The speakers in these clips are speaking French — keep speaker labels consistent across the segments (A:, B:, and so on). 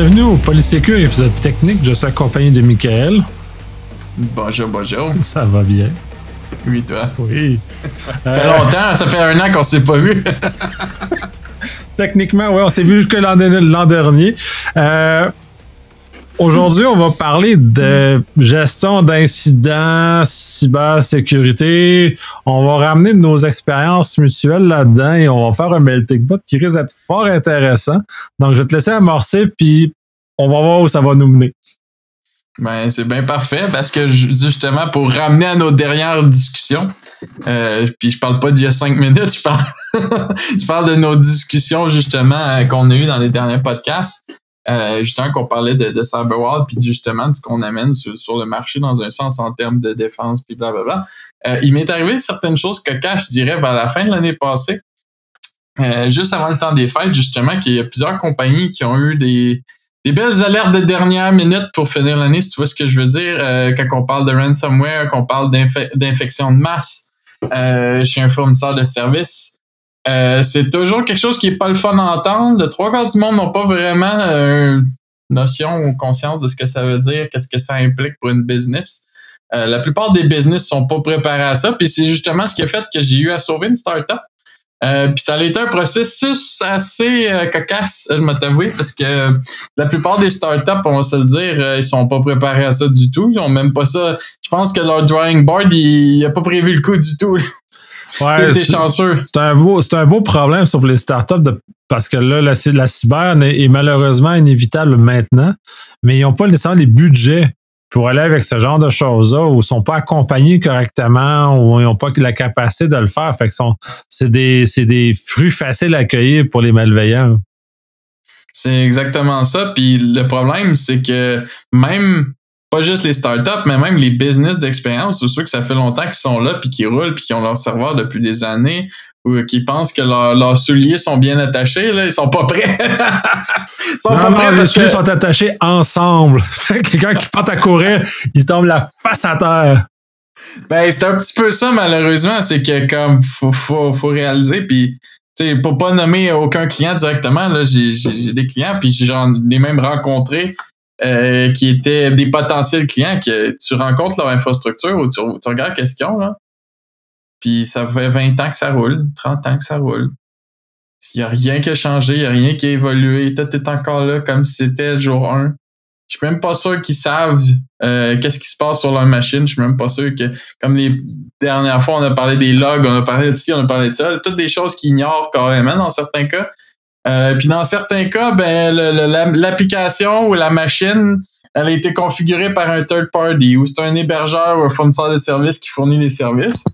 A: Bienvenue au Polysécure épisode technique. Je suis accompagné de Michael.
B: Bonjour, bonjour.
A: Ça va bien?
B: Oui, toi?
A: Oui.
B: Ça fait longtemps, ça fait un an qu'on s'est pas vu.
A: Techniquement, oui, on s'est vu jusque l'an l'an dernier. Euh, Aujourd'hui, on va parler de gestion d'incidents, cybersécurité. On va ramener nos expériences mutuelles là-dedans et on va faire un melting pot qui risque d'être fort intéressant. Donc, je vais te laisser amorcer, puis on va voir où ça va nous mener.
B: Ben, c'est bien parfait parce que justement, pour ramener à nos dernières discussions, euh, puis je parle pas d'il y a cinq minutes, je parle, je parle de nos discussions justement euh, qu'on a eues dans les derniers podcasts. Euh, justement qu'on parlait de, de Cyberwall, puis justement de ce qu'on amène sur, le marché dans un sens en termes de défense, puis blablabla. Euh, il m'est arrivé certaines choses que quand je dirais, la fin de l'année passée, euh, juste avant le temps des fêtes, justement, qu'il y a plusieurs compagnies qui ont eu des, des belles alertes de dernière minute pour finir l'année, si tu vois ce que je veux dire, euh, quand on parle de ransomware, qu'on parle d'infection de masse chez un fournisseur de services. Euh, c'est toujours quelque chose qui est pas le fun à entendre. Le trois quarts du monde n'ont pas vraiment euh, notion ou conscience de ce que ça veut dire, qu'est-ce que ça implique pour une business. Euh, la plupart des business sont pas préparés à ça, puis c'est justement ce qui a fait que j'ai eu à sauver une startup. Euh, puis ça a été un processus assez cocasse, je m'avoue, parce que la plupart des startups, on va se le dire, ils sont pas préparés à ça du tout. Ils ont même pas ça. Je pense que leur drawing board, il, il a pas prévu le coup du tout.
A: Ouais, c'est un beau, c'est un beau problème sur les startups de, parce que là, la, la cyber est, malheureusement inévitable maintenant, mais ils n'ont pas nécessairement les budgets pour aller avec ce genre de choses-là, ou ils sont pas accompagnés correctement, ou ils n'ont pas la capacité de le faire. Fait que c'est des, c'est des fruits faciles à accueillir pour les malveillants.
B: C'est exactement ça. Puis le problème, c'est que même pas juste les startups, mais même les business d'expérience, ceux que ça fait longtemps qu'ils sont là, puis qui roulent, puis qui ont leur serveur depuis des années, ou qui pensent que leurs souliers sont bien attachés, là, ils sont pas prêts.
A: ils sont pas prêts les souliers sont attachés ensemble. Quelqu'un qui part à courir, il tombe la face à terre.
B: Ben, c'est un petit peu ça, malheureusement. C'est que, comme, faut, faut, faut réaliser, puis pour pas nommer aucun client directement, là, j'ai, des clients, puis j'en ai même rencontré euh, qui étaient des potentiels clients que tu rencontres leur infrastructure ou tu, regardes qu'est-ce qu'ils ont, là. Puis ça fait 20 ans que ça roule, 30 ans que ça roule. Il n'y a rien qui a changé, il n'y a rien qui a évolué. Tout est encore là comme si c'était jour 1. Je suis même pas sûr qu'ils savent euh, qu'est-ce qui se passe sur leur machine. Je suis même pas sûr que, comme les dernières fois, on a parlé des logs, on a parlé de ci, on a parlé de ça. Toutes des choses qu'ils ignorent carrément dans certains cas. Euh, puis dans certains cas, ben, l'application ou la machine, elle a été configurée par un third party ou c'est un hébergeur ou un fournisseur de services qui fournit les services.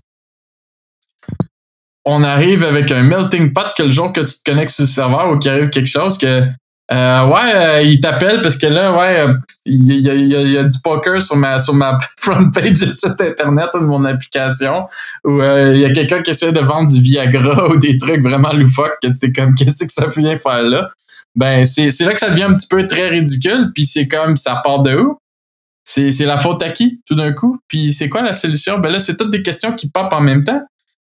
B: On arrive avec un melting pot que le jour que tu te connectes sur le serveur ou qu'il arrive quelque chose que euh, ouais, euh, il t'appelle parce que là, ouais, euh, il y, a, du poker sur ma sur ma front page de site internet ou de mon application où il y a quelqu'un qui essaie de vendre du Viagra ou des trucs vraiment loufoques que tu comme qu'est-ce que ça vient faire là? Ben c'est là que ça devient un petit peu très ridicule puis c'est comme ça part de où? C'est c'est la faute à qui tout d'un coup? Puis c'est quoi la solution? Ben là c'est toutes des questions qui popent en même temps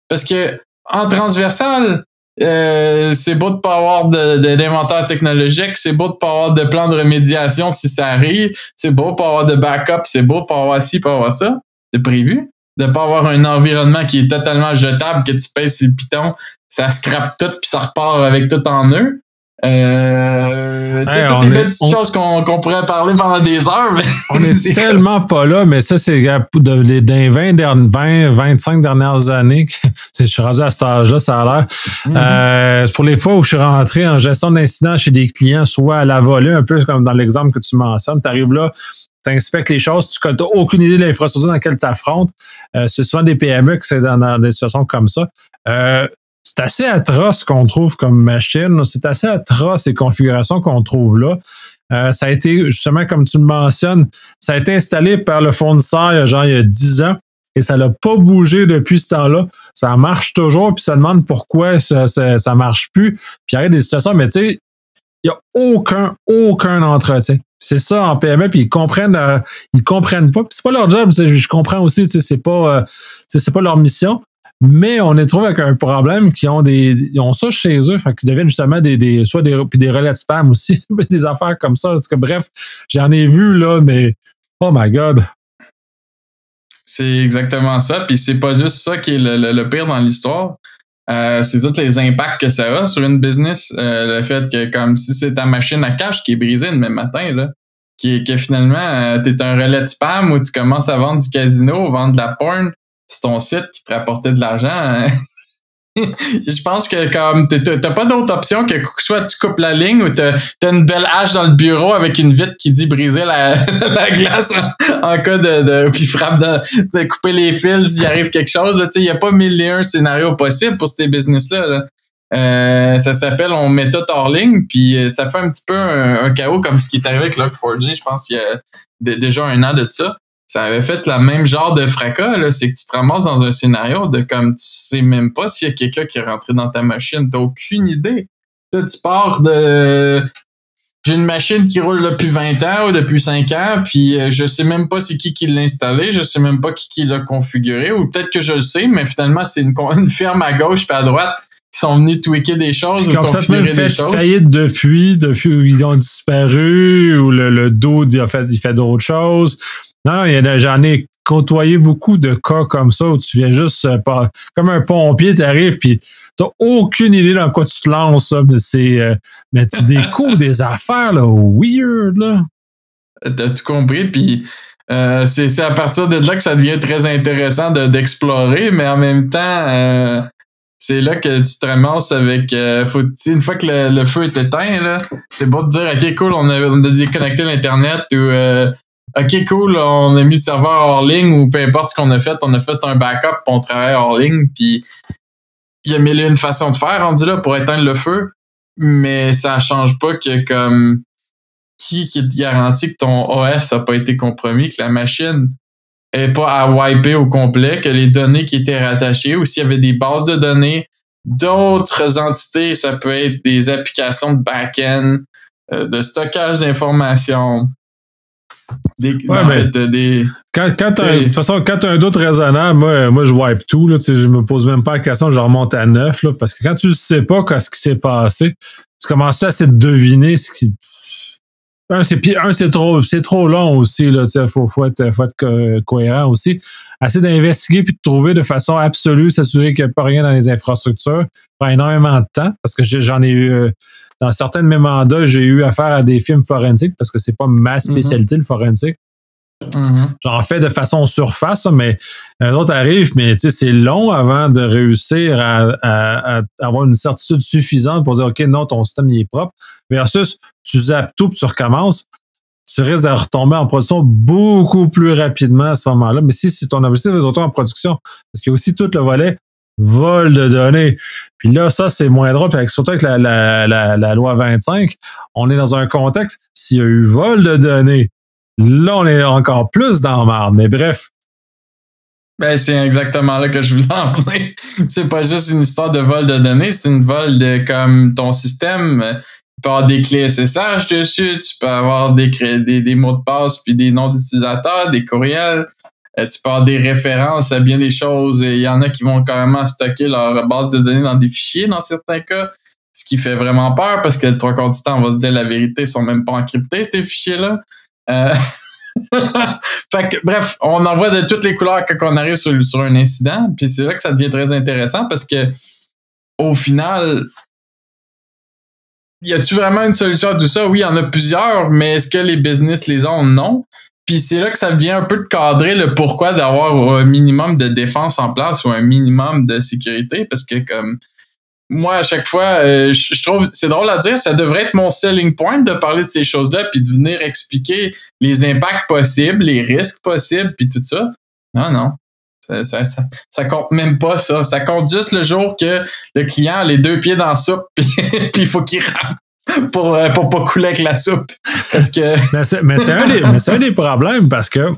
B: parce que en transversal euh, c'est beau de pas avoir d'inventaire technologique, c'est beau de pas avoir de plan de remédiation si ça arrive, c'est beau de pas avoir de backup, c'est beau de pas avoir ci, pas avoir ça. C'est prévu. De pas avoir un environnement qui est totalement jetable, que tu pèses sur le piton, ça scrape tout puis ça repart avec tout en eux. Euh, toutes les petites choses qu'on pourrait parler pendant des heures. Mais
A: on est, tellement pas là, mais ça, c'est dans les 20, 20, 25 dernières années que je suis rendu à cet âge-là, ça a l'air. Euh, pour les fois où je suis rentré en gestion d'incidents chez des clients, soit à la volée, un peu comme dans l'exemple que tu mentionnes, tu arrives là, tu inspectes les choses, tu n'as aucune idée de l'infrastructure dans laquelle tu affrontes. Euh, c'est souvent des PME qui sont dans, dans, des situations comme ça. Euh, c'est assez atroce qu'on trouve comme machine. C'est assez atroce ces configurations qu'on trouve là. Euh, ça a été, justement, comme tu le mentionnes, ça a été installé par le fournisseur a genre il y a 10 ans et ça n'a pas bougé depuis ce temps-là. Ça marche toujours, puis ça demande pourquoi ça, ça, marche plus. Puis il y a des situations, mais tu sais, il n'y a aucun, aucun entretien. C'est ça en PME, puis ils comprennent, euh, ils comprennent pas. C'est pas leur job, je comprends aussi, c'est pas, euh, c'est pas leur mission. Mais on est trouvé avec un problème qui ont des. Ils ont ça chez eux, fait qu'ils deviennent justement des, des soit des puis des relais de spam aussi, des affaires comme ça. que, bref, j'en ai vu là, mais oh my god.
B: C'est exactement ça. Puis c'est pas juste ça qui est le, pire dans l'histoire. Euh, c'est tous les impacts que ça a sur une business. Euh, le fait que comme si c'est ta machine à cash qui est brisée le même matin, là, qui que finalement euh, tu es un relais de spam où tu commences à vendre du casino, vendre de la porn, c'est ton site qui te rapportait de l'argent. Hein? je pense que comme t'as pas d'autre option que soit tu coupes la ligne ou t'as as une belle hache dans le bureau avec une vitre qui dit briser la, la glace en, cas de, de puis frappe de, couper les fils s'il arrive quelque chose il y a pas mille et un scénarios possibles pour ces business là, Euh, ça s'appelle on met tout hors ligne puis euh, ça fait un petit peu un, chaos comme ce qui est arrivé avec Log4j je pense qu'il y a déjà un an de ça ça avait fait le même genre de fracas, là, c'est que tu te ramasses dans un scénario de comme tu sais même pas s'il y a quelqu'un qui est rentré dans ta machine, t'as aucune idée. Là, tu pars de j'ai une machine qui roule depuis 20 ans ou depuis 5 ans, puis euh, je sais même pas c'est qui qui l'a installé, je sais même pas qui qui l'a configuré, ou peut-être que je le sais, mais finalement c'est une, une firme à gauche puis à droite qui sont venus tweaker des choses ou configurer fait des choses.
A: faillite depuis, depuis où ils ont disparu, ou le, le dos il, a fait, il fait d'autres choses. Non, j'en ai côtoyé beaucoup de cas comme ça où tu viens juste euh, comme un pompier, tu arrives puis t'as aucune idée dans quoi tu te lances, mais c'est euh, mais tu découvres des affaires là, weird là.
B: T'as tout compris, puis euh, c'est à partir de là que ça devient très intéressant d'explorer, mais en même temps, c'est là que tu te ramasses avec. faut, une fois que le, feu est éteint, c'est beau de dire OK, cool, on a, on a déconnecté l'Internet ou OK, cool, on a mis le serveur hors ligne ou peu importe ce qu'on a fait, on a fait un backup, on travaille hors ligne, puis il y a mille une façon de faire rendu là pour éteindre le feu, mais ça change pas que comme qui, qui te garantit que ton OS a pas été compromis, que la machine est pas à wiper au complet, que les données qui étaient rattachées ou s'il y avait des bases de données d'autres entités, ça peut être des applications de back-end, euh, de stockage d'informations,
A: des, des, quand, quand de toute façon, quand tu as un doute raisonnable, moi, moi je wipe tout. Là, je me pose même pas la question, je remonte à neuf. Là, parce que quand tu ne sais pas ce qui s'est passé, tu commences à essayer de deviner ce qui. Un, c'est un, c'est trop, c'est trop long aussi. Il faut, faut, être, faut être cohérent aussi. Essayer d'investiguer puis de trouver de façon absolue, s'assurer qu'il n'y a pas rien dans les infrastructures. prend énormément de temps parce que j'en ai eu. Euh, dans certains de mes mandats, j'ai eu affaire à des films forensiques parce que c'est pas ma mhm. spécialité, le forensique. Mhm. J'en fais de façon surface, mais un autre arrive, mais c'est long avant de réussir à, avoir une certitude suffisante pour dire OK, non, ton système il est propre. Versus tu zappes tout puis tu recommences, tu risques de retomber en production beaucoup plus rapidement à ce moment-là. Mais si, si ton objectif est retourner en production, parce qu'il y a aussi tout le volet vol de données. Puis là, ça, c'est moins drôle. Puis surtout avec la, loi 25, on est dans un contexte, s'il y a eu vol de données, là, on est encore plus dans marde. Mais bref.
B: Ben, c'est exactement là que je voulais en venir. C'est pas juste une histoire de vol de données, c'est une vol de comme ton système. Peux avoir des clés SSH dessus, tu peux avoir des, mots de passe puis des noms d'utilisateurs, des courriels. Euh, tu peux des références à bien des choses. Il y en a qui vont carrément stocker leur base de données dans des fichiers dans certains cas, ce qui fait vraiment peur parce que trois quarts du temps, on va se dire la vérité, ils sont même pas encryptés, ces fichiers-là. Euh, fait que, bref, on envoie de toutes les couleurs quand on arrive sur, sur un incident, puis c'est là que ça devient très intéressant parce que au final, y a-tu vraiment une solution à tout ça? Oui, il y en a plusieurs, mais est-ce que les business les ont? Non. Puis c'est là que ça vient un peu de cadrer le pourquoi d'avoir un minimum de défense en place ou un minimum de sécurité, parce que comme moi, à chaque fois, euh, je, trouve, c'est drôle à dire, ça devrait être mon selling point de parler de ces choses-là, puis de venir expliquer les impacts possibles, les risques possibles, puis tout ça. Non, non. Ça, ça, compte même pas ça. Ça compte juste le jour que le client a les deux pieds dans la soupe, puis, il faut qu'il rentre pour, euh, pour pas couler avec la soupe. Parce que...
A: mais c'est un, un, des problèmes parce que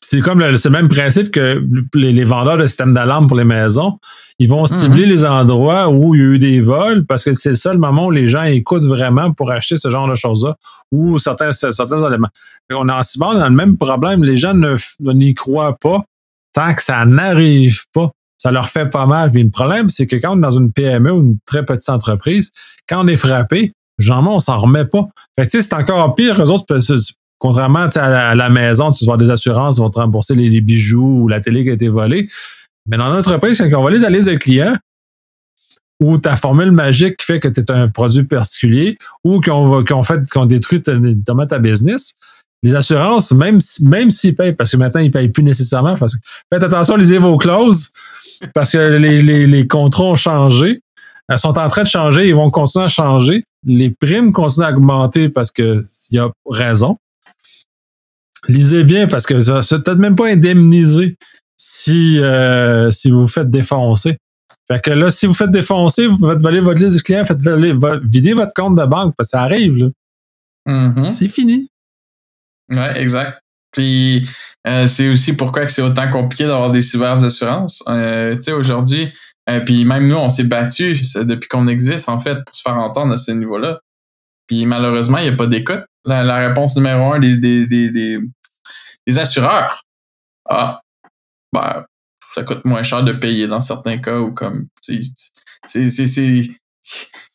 A: c'est comme le, le, même principe que les, vendeurs de systèmes d'alarme pour les maisons. Ils vont cibler mhm. les endroits où il y a eu des vols parce que c'est le seul moment où les gens écoutent vraiment pour acheter ce genre de choses-là ou certains, certains éléments. on est en cyber dans le même problème. Les gens n'y croient pas que ça n'arrive pas. ça leur fait pas mal. Puis le problème, c'est que quand on est dans une PME ou une très petite entreprise, quand on est frappé, généralement, on s'en remet pas. Fait que, c'est encore pire. Eux autres, contrairement à la, à la, maison, tu vas des assurances, ils vont te rembourser les, bijoux ou la télé qui a été volée. Mais dans l'entreprise, quand on va aller dans les clients, ou ta formule magique qui fait que tu es un produit particulier, ou qu'on détruit ta, ta business, les assurances, même, même s'ils payent, parce que maintenant, ils payent plus nécessairement, parce que, faites attention, lisez vos clauses, parce que les, les, les contrats ont changé. Elles sont en train de changer, ils vont continuer à changer. Les primes continuent à augmenter parce que il y a raison. Lisez bien parce que ça, c'est peut-être même pas indemnisé si euh, si vous vous faites défoncer. Fait que là, si vous faites défoncer, vous faites voler votre liste de clients, faites voler, vider votre compte de banque parce que ça arrive là.
B: Mm-hmm.
A: C'est fini.
B: Ouais, exact. Puis euh, c'est aussi pourquoi que c'est autant compliqué d'avoir des assurances. Euh, tu sais, aujourd'hui, euh, puis même nous, on s'est battu depuis qu'on existe, en fait, pour se faire entendre à ce niveau-là. Puis malheureusement, il n'y a pas d'écoute. La, réponse numéro un des, des, des, des, assureurs. Ah, ben, ça coûte moins cher de payer dans certains cas ou comme. C'est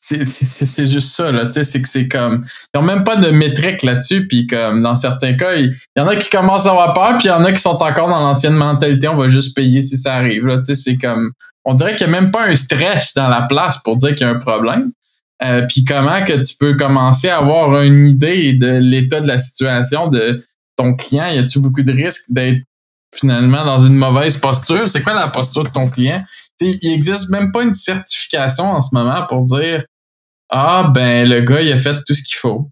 B: c'est juste ça, là. Tu sais, c'est que c'est comme. Ils n'ont même pas de métrique là-dessus, puis comme dans certains cas, il, y en a qui commencent à avoir peur, puis il y en a qui sont encore dans l'ancienne mentalité, on va juste payer si ça arrive, là. Tu sais, c'est comme. On dirait qu'il n'y a même pas un stress dans la place pour dire qu'il y a un problème. Euh, puis comment que tu peux commencer à avoir une idée de l'état de la situation de ton client? Y a-tu beaucoup de risques d'être finalement dans une mauvaise posture? C'est quoi la posture de ton client? il existe même pas une certification en ce moment pour dire ah, ben, le gars, il a fait tout ce qu'il faut.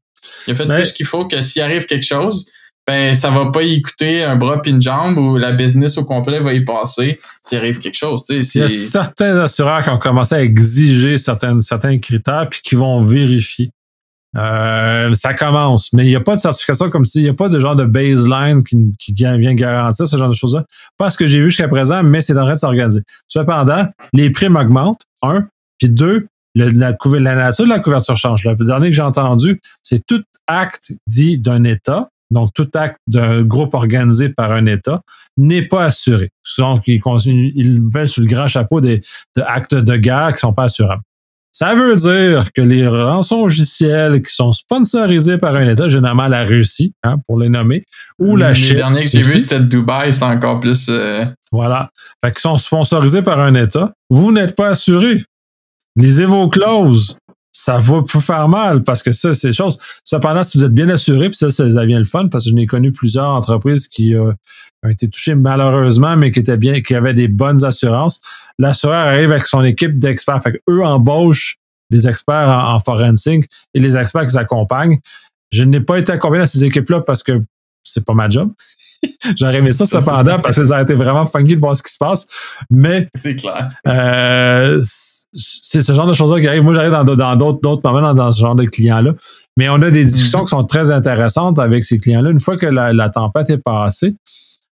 B: Il a fait tout ce qu'il faut que s'il arrive quelque chose, ben, ça va pas y coûter un bras puis une jambe ou la business au complet va y passer s'il arrive quelque chose. Il
A: y a certains assureurs qui ont commencé à exiger certains, certains critères puis qui vont vérifier. Euh, ça commence, mais il n'y a pas de certification comme si il n'y a pas de genre de baseline qui, qui vient garantir ce genre de choses-là. Pas ce que j'ai vu jusqu'à présent, mais c'est en train de s'organiser. Cependant, les primes augmentent, un, puis deux, la, la, nature de la couverture change. Le dernier que j'ai entendu, c'est tout acte dit d'un État, donc tout acte d'un groupe organisé par un État, n'est pas assuré. Donc, il, il met sous le grand chapeau des de actes de guerre qui sont pas assurables. Ça veut dire que les rançons logiciels qui sont sponsorisés par un État, généralement la Russie, hein, pour les nommer, ou la Chine.
B: Le dernier que j'ai vu, c'était Dubaï, c'est encore plus. Euh,
A: voilà. Fait qu'ils sont sponsorisés par un État. Vous n'êtes pas assuré. Lisez vos clauses. Ça va vous faire mal parce que ça, c'est des choses. Cependant, si vous êtes bien assuré, puis ça, ça devient le fun parce que je n'ai connu plusieurs entreprises qui euh, ont été touchées malheureusement, mais qui étaient bien, qui avaient des bonnes assurances. L'assureur arrive avec son équipe d'experts. Fait eux embauchent des experts en, forensic et les experts qui accompagnent. Je n'ai pas été accompagné dans ces équipes-là parce que c'est pas ma job. J'aurais aimé ça cependant parce que ça a été vraiment funky de voir ce qui se passe. Mais
B: c'est clair.
A: Euh, c'est ce genre de choses-là qui arrivent. Moi, j'arrive dans d'autres d'autres moments dans, ce genre de clients-là. Mais on a des discussions mm-hmm. qui sont très intéressantes avec ces clients-là. Une fois que la, tempête est passée,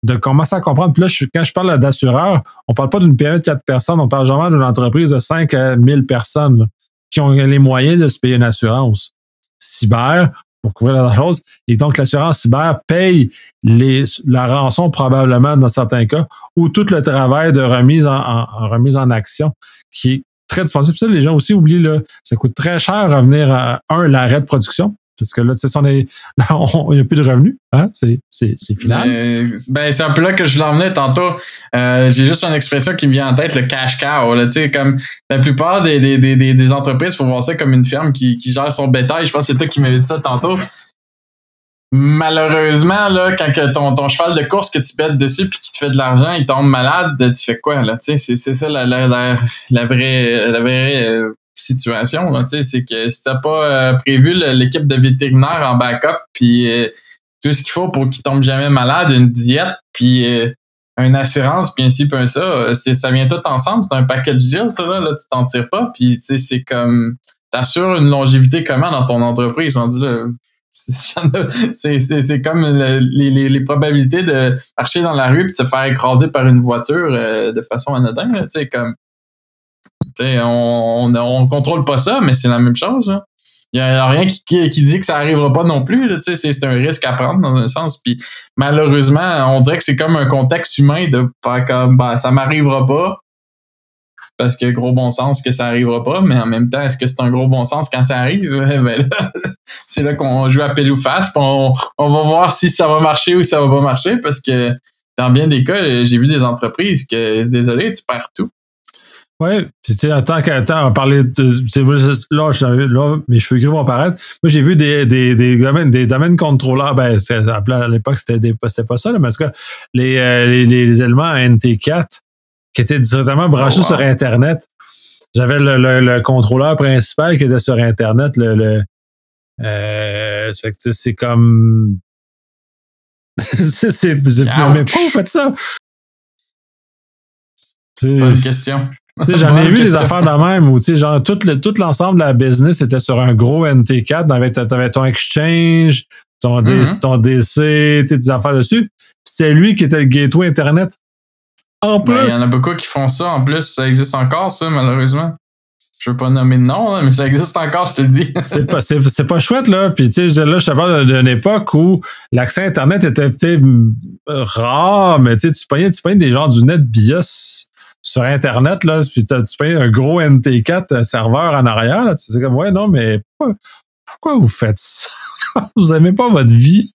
A: de commencer à comprendre. Puis là, quand je parle d'assureur, on parle pas d'une période de quatre personnes, on parle vraiment d'une entreprise de 5 à 1000 personnes qui ont les moyens de se payer une assurance. Cyber, pour couvrir la chose. Et donc, l'assurance cyber paye les, la rançon probablement dans certains cas ou tout le travail de remise en, remise en action qui est très disponible. Ça, les gens aussi oublient, là, ça coûte très cher revenir à, un, l'arrêt de production. Parce que là, tu sais, on est, il n'y a plus de revenus. Hein? C'est, c'est, c'est final.
B: Ben, c'est un peu là que je l'emmenais tantôt. Euh, j'ai juste une expression qui me vient en tête, le cash cow. Là, comme la plupart des, des, des, des entreprises, il faut voir ça comme une ferme qui, qui gère son bétail. Je pense que c'est toi qui m'avais dit ça tantôt malheureusement, là, quand que ton, ton cheval de course que tu pètes dessus puis qui te fait de l'argent, il tombe malade, tu fais quoi, là? C'est, c'est ça la, la, la, la vraie, la vraie euh, situation. C'est que si t'as pas euh, prévu l'équipe de vétérinaires en backup, puis euh, tout ce qu'il faut pour qu'il tombe jamais malade, une diète, puis euh, une assurance, puis ainsi puis ça, c'est ça vient tout ensemble. C'est un package deal, ça là, là tu t'en tires pas. Puis c'est comme t'assures une longévité comment dans ton entreprise. On dit là, c'est comme les, les, les, probabilités de marcher dans la rue et de se faire écraser par une voiture de façon anodine. Tu sais, comme on, on, contrôle pas ça, mais c'est la même chose. Hein. Il n'y a, rien qui, dit que ça n'arrivera pas non plus. C'est un risque à prendre dans un sens. Malheureusement, on dirait que c'est comme un contexte humain de faire comme ben, ça m'arrivera pas. parce que gros bon sens que ça arrivera pas, mais en même temps, est-ce que c'est un gros bon sens quand ça arrive? Ben c'est là qu'on joue à pile ou face, on, va voir si ça va marcher ou ça va pas marcher, parce que dans bien des cas, j'ai vu des entreprises que, désolé, tu perds tout.
A: Oui, puis tu sais, attends, attends, on parlait de. Là, là, mes cheveux gris vont apparaître. Moi, j'ai vu des, des, des, domaines, des domaines contrôleurs. Ben, à l'époque, c'était pas ça, là, mais en tout cas, les, euh, les, les, éléments NT4 qui étaient directement branchés oh, sur Internet. J'avais le, le, contrôleur principal qui était sur Internet. Le, le euh, c'est comme. c'est. Vous faites ça?
B: Bonne question.
A: J'en ai vu des affaires de même où genre tout, le, tout l'ensemble de la business était sur un gros NT4. Tu avais ton exchange, ton, mm-hmm. ton DC, des affaires dessus. C'est lui qui était le gateway Internet.
B: En ben, plus. Il y en a beaucoup qui font ça. En plus, ça existe encore, ça, malheureusement. Je veux pas nommer de nom, mais ça existe encore, je te le dis.
A: c'est pas, c'est, pas chouette, là. Puis, tu sais, là, je te parle d'une époque où l'accès Internet était peut-être rare, mais tu sais, tu payais des gens du net BIOS sur Internet, là, puis tu payes un gros NT4 euh, serveur en arrière, là, tu sais comme, ouais, non, mais pourquoi, vous faites ça? vous n'aimez pas votre vie?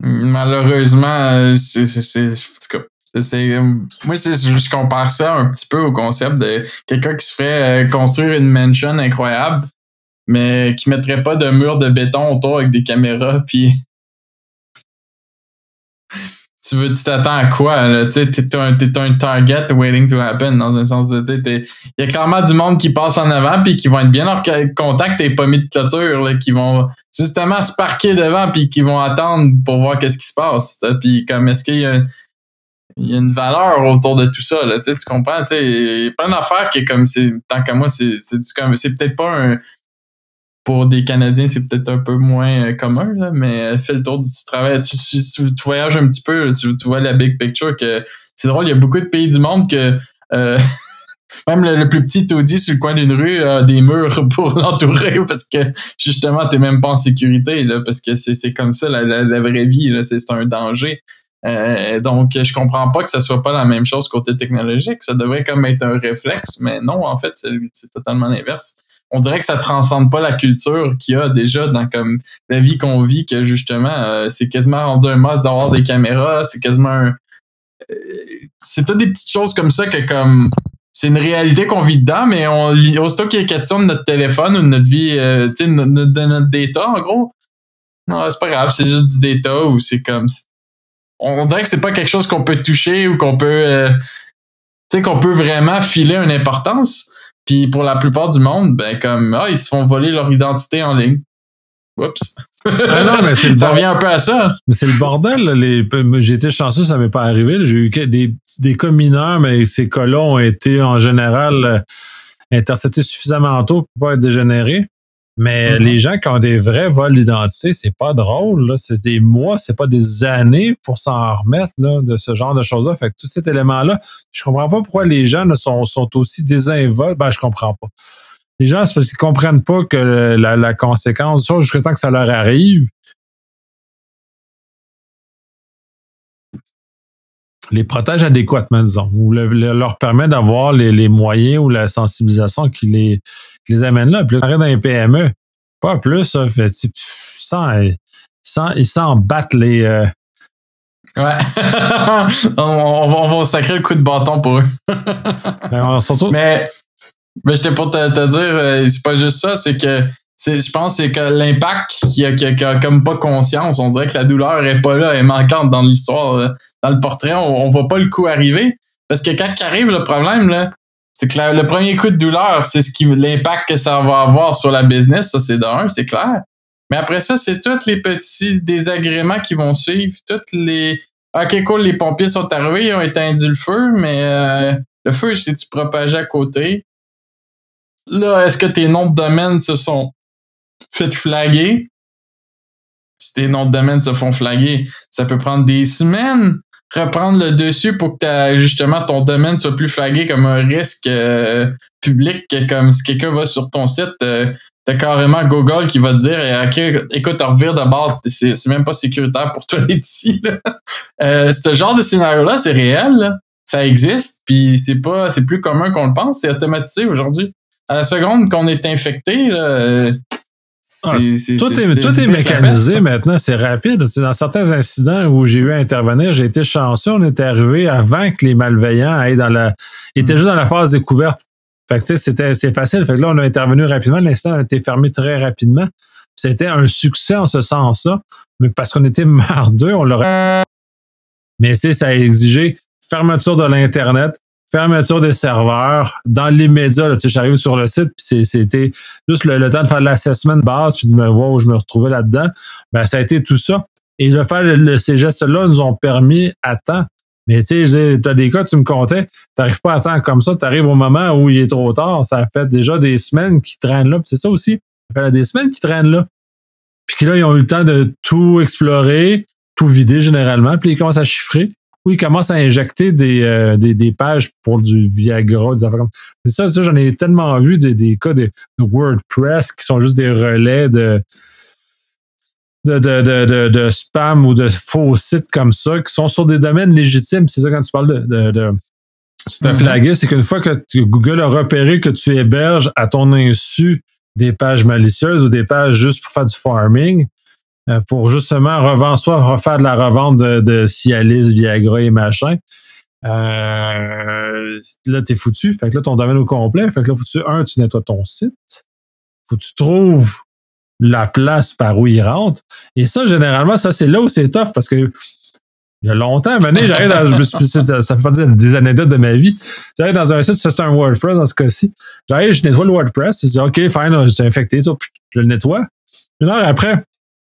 B: Malheureusement, euh, c'est, c'est, c'est, euh, moi, je compare ça un petit peu au concept de quelqu'un qui se ferait construire une mansion incroyable, mais qui mettrait pas de mur de béton autour avec des caméras, puis tu veux, tu t'attends à quoi? Là? Tu t'es un, un target waiting to happen dans un sens de, il y a clairement du monde qui passe en avant puis qui vont être bien en contact t'es pas mis de clôture, là, qui vont justement se parquer devant puis qui vont attendre pour voir qu'est-ce qui se passe. Puis comme, est-ce qu'il y a, il y a une valeur autour de tout ça, là, tu comprends? Il y a plein d'affaires qui, comme, tant qu'à moi, c'est, c'est, c'est peut-être pas un, pour des Canadiens, c'est peut-être un peu moins euh, commun, là, mais euh, fais le tour du travail. Tu, voyages un petit peu, tu, vois la big picture c'est drôle, il y a beaucoup de pays du monde que euh, même le, plus petit taudis sur le coin d'une rue a des murs pour l'entourer parce que justement, t'es même pas en sécurité, là, parce que c'est comme ça la, la, vraie vie, c'est un danger. donc, je comprends pas que ce soit pas la même chose côté technologique. Ça devrait comme être un réflexe, mais non, en fait, c'est totalement l'inverse on dirait que ça transcende pas la culture qu'il y a déjà dans comme la vie qu'on vit que justement euh, c'est quasiment rendu un must d'avoir des caméras c'est quasiment un, euh, c'est toutes des petites choses comme ça que comme c'est une réalité qu'on vit dedans mais on aussitôt qu'il est question de notre téléphone ou de notre vie euh, tu sais de, notre data en gros non c'est pas grave c'est juste du data ou c'est comme on dirait que c'est pas quelque chose qu'on peut toucher ou qu'on peut tu sais qu'on peut vraiment filer une importance puis pour la plupart du monde, ben comme ah, ils se font voler leur identité en ligne. Oups. Ah non, mais c'est ça revient un peu à ça.
A: Mais c'est le bordel. Les... J'ai été chanceux, ça m'est pas arrivé. J'ai eu des, des cas mineurs, mais ces cas-là ont été en général euh, interceptés suffisamment tôt pour pas être dégénérés. Mais mm-hmm. les gens qui ont des vrais vols d'identité, c'est pas drôle. C'est des mois, c'est pas des années pour s'en remettre là, de ce genre de choses-là. Fait que tout cet élément-là, je comprends pas pourquoi les gens ne sont, sont aussi désinvolts. Ben, je comprends pas. Les gens, c'est parce qu'ils comprennent pas que la, la conséquence, jusqu'à temps que ça leur arrive, les protège adéquatement, disons, ou leur permet d'avoir les, les, moyens ou la sensibilisation qui les, les amène là. Puis là, dans les PME, pas plus, ça fait, ils s'en battent les. Euh,
B: ouais. on, va, on va sacrer le coup de bâton pour eux. Ben, mais, mais j'étais pour te, te dire, euh, c'est pas juste ça, c'est que je pense c'est que l'impact qui a, qui, a, comme pas conscience, on dirait que la douleur est pas là, elle est manquante dans l'histoire. Dans le portrait, on, on voit pas le coup arriver. Parce que quand arrive, le problème, là, c'est que le premier coup de douleur, c'est ce qui l'impact que ça va avoir sur la business, ça c'est d'un, c'est clair. Mais après ça, c'est tous les petits désagréments qui vont suivre, toutes les OK, cool, les pompiers sont arrivés, ils ont éteint le feu, mais euh, le feu, si tu propages à côté. Là, est-ce que tes noms de domaine se sont fait flaguer? Si tes noms de domaine se font flaguer, ça peut prendre des semaines reprendre le dessus pour que justement ton domaine soit plus flagué comme un risque euh, public, comme si quelqu'un va sur ton site, euh, t'as carrément Google qui va te dire OK, écoute, revire de bord, c'est même pas sécuritaire pour toi ici. Euh, ce genre de scénario-là, c'est réel. ça existe, puis c'est pas, c'est plus commun qu'on le pense, c'est automatisé aujourd'hui. À la seconde qu'on est infecté, euh,
A: ah, tout est, tout est mécanisé maintenant, c'est rapide. dans certains incidents où j'ai eu à intervenir, j'ai été chanceux, on était arrivé avant que les malveillants aillent dans la. étaient mm. juste dans la phase découverte. Fait que c'était c'est facile. Fait que là, on a intervenu rapidement. L'incident a été fermé très rapidement. C'était un succès en ce sens-là. Mais parce qu'on était mardeux, on l'aurait. Mais c'est ça a exigé fermeture de l'Internet, fermeture des serveurs. Dans l'immédiat, tu sais, j'arrive sur le site, puis c'était juste le, temps de faire l'assessment de base, puis de me voir où je me retrouvais là-dedans. Ben, ça a été tout ça. Et de faire ces gestes-là nous ont permis à temps. Mais tu sais, tu as des cas, tu me comptais, tu n'arrives pas à temps comme ça, tu arrives au moment où il est trop tard. Ça fait déjà des semaines qui traînent là. C'est ça aussi. Ça fait des semaines qui traînent là. Puis là, ils ont eu le temps de tout explorer, tout vider généralement, puis ils commencent à chiffrer. Oui, ils commencent à injecter des, euh, des, des, pages pour du Viagra, des affaires comme ça. Ça, j'en ai tellement vu des, des cas de, WordPress qui sont juste des relais de, de, de, de, spam ou de faux sites comme ça, qui sont sur des domaines légitimes. C'est ça quand tu parles de, de, c'est un mm-hmm. c'est qu'une fois que Google a repéré que tu héberges à ton insu des pages malicieuses ou des pages juste pour faire du farming, pour justement revendre, soit refaire de la revente de, de Cialis, Viagra et machin. Euh, là, t'es foutu. Fait que là, ton domaine au complet. Fait que là, faut tu, un, tu nettoies ton site. Faut que tu trouves la place par où il rentre. Et ça, généralement, ça, c'est là où c'est tough parce que il y a longtemps, maintenant, j'arrive dans, ça fait pas des anecdotes de ma vie. J'arrive dans un site, c'est un WordPress dans ce cas-ci. J'arrive, je nettoie le WordPress, je dis, OK, fine, j'ai infecté, ça, je le nettoie. Une heure après,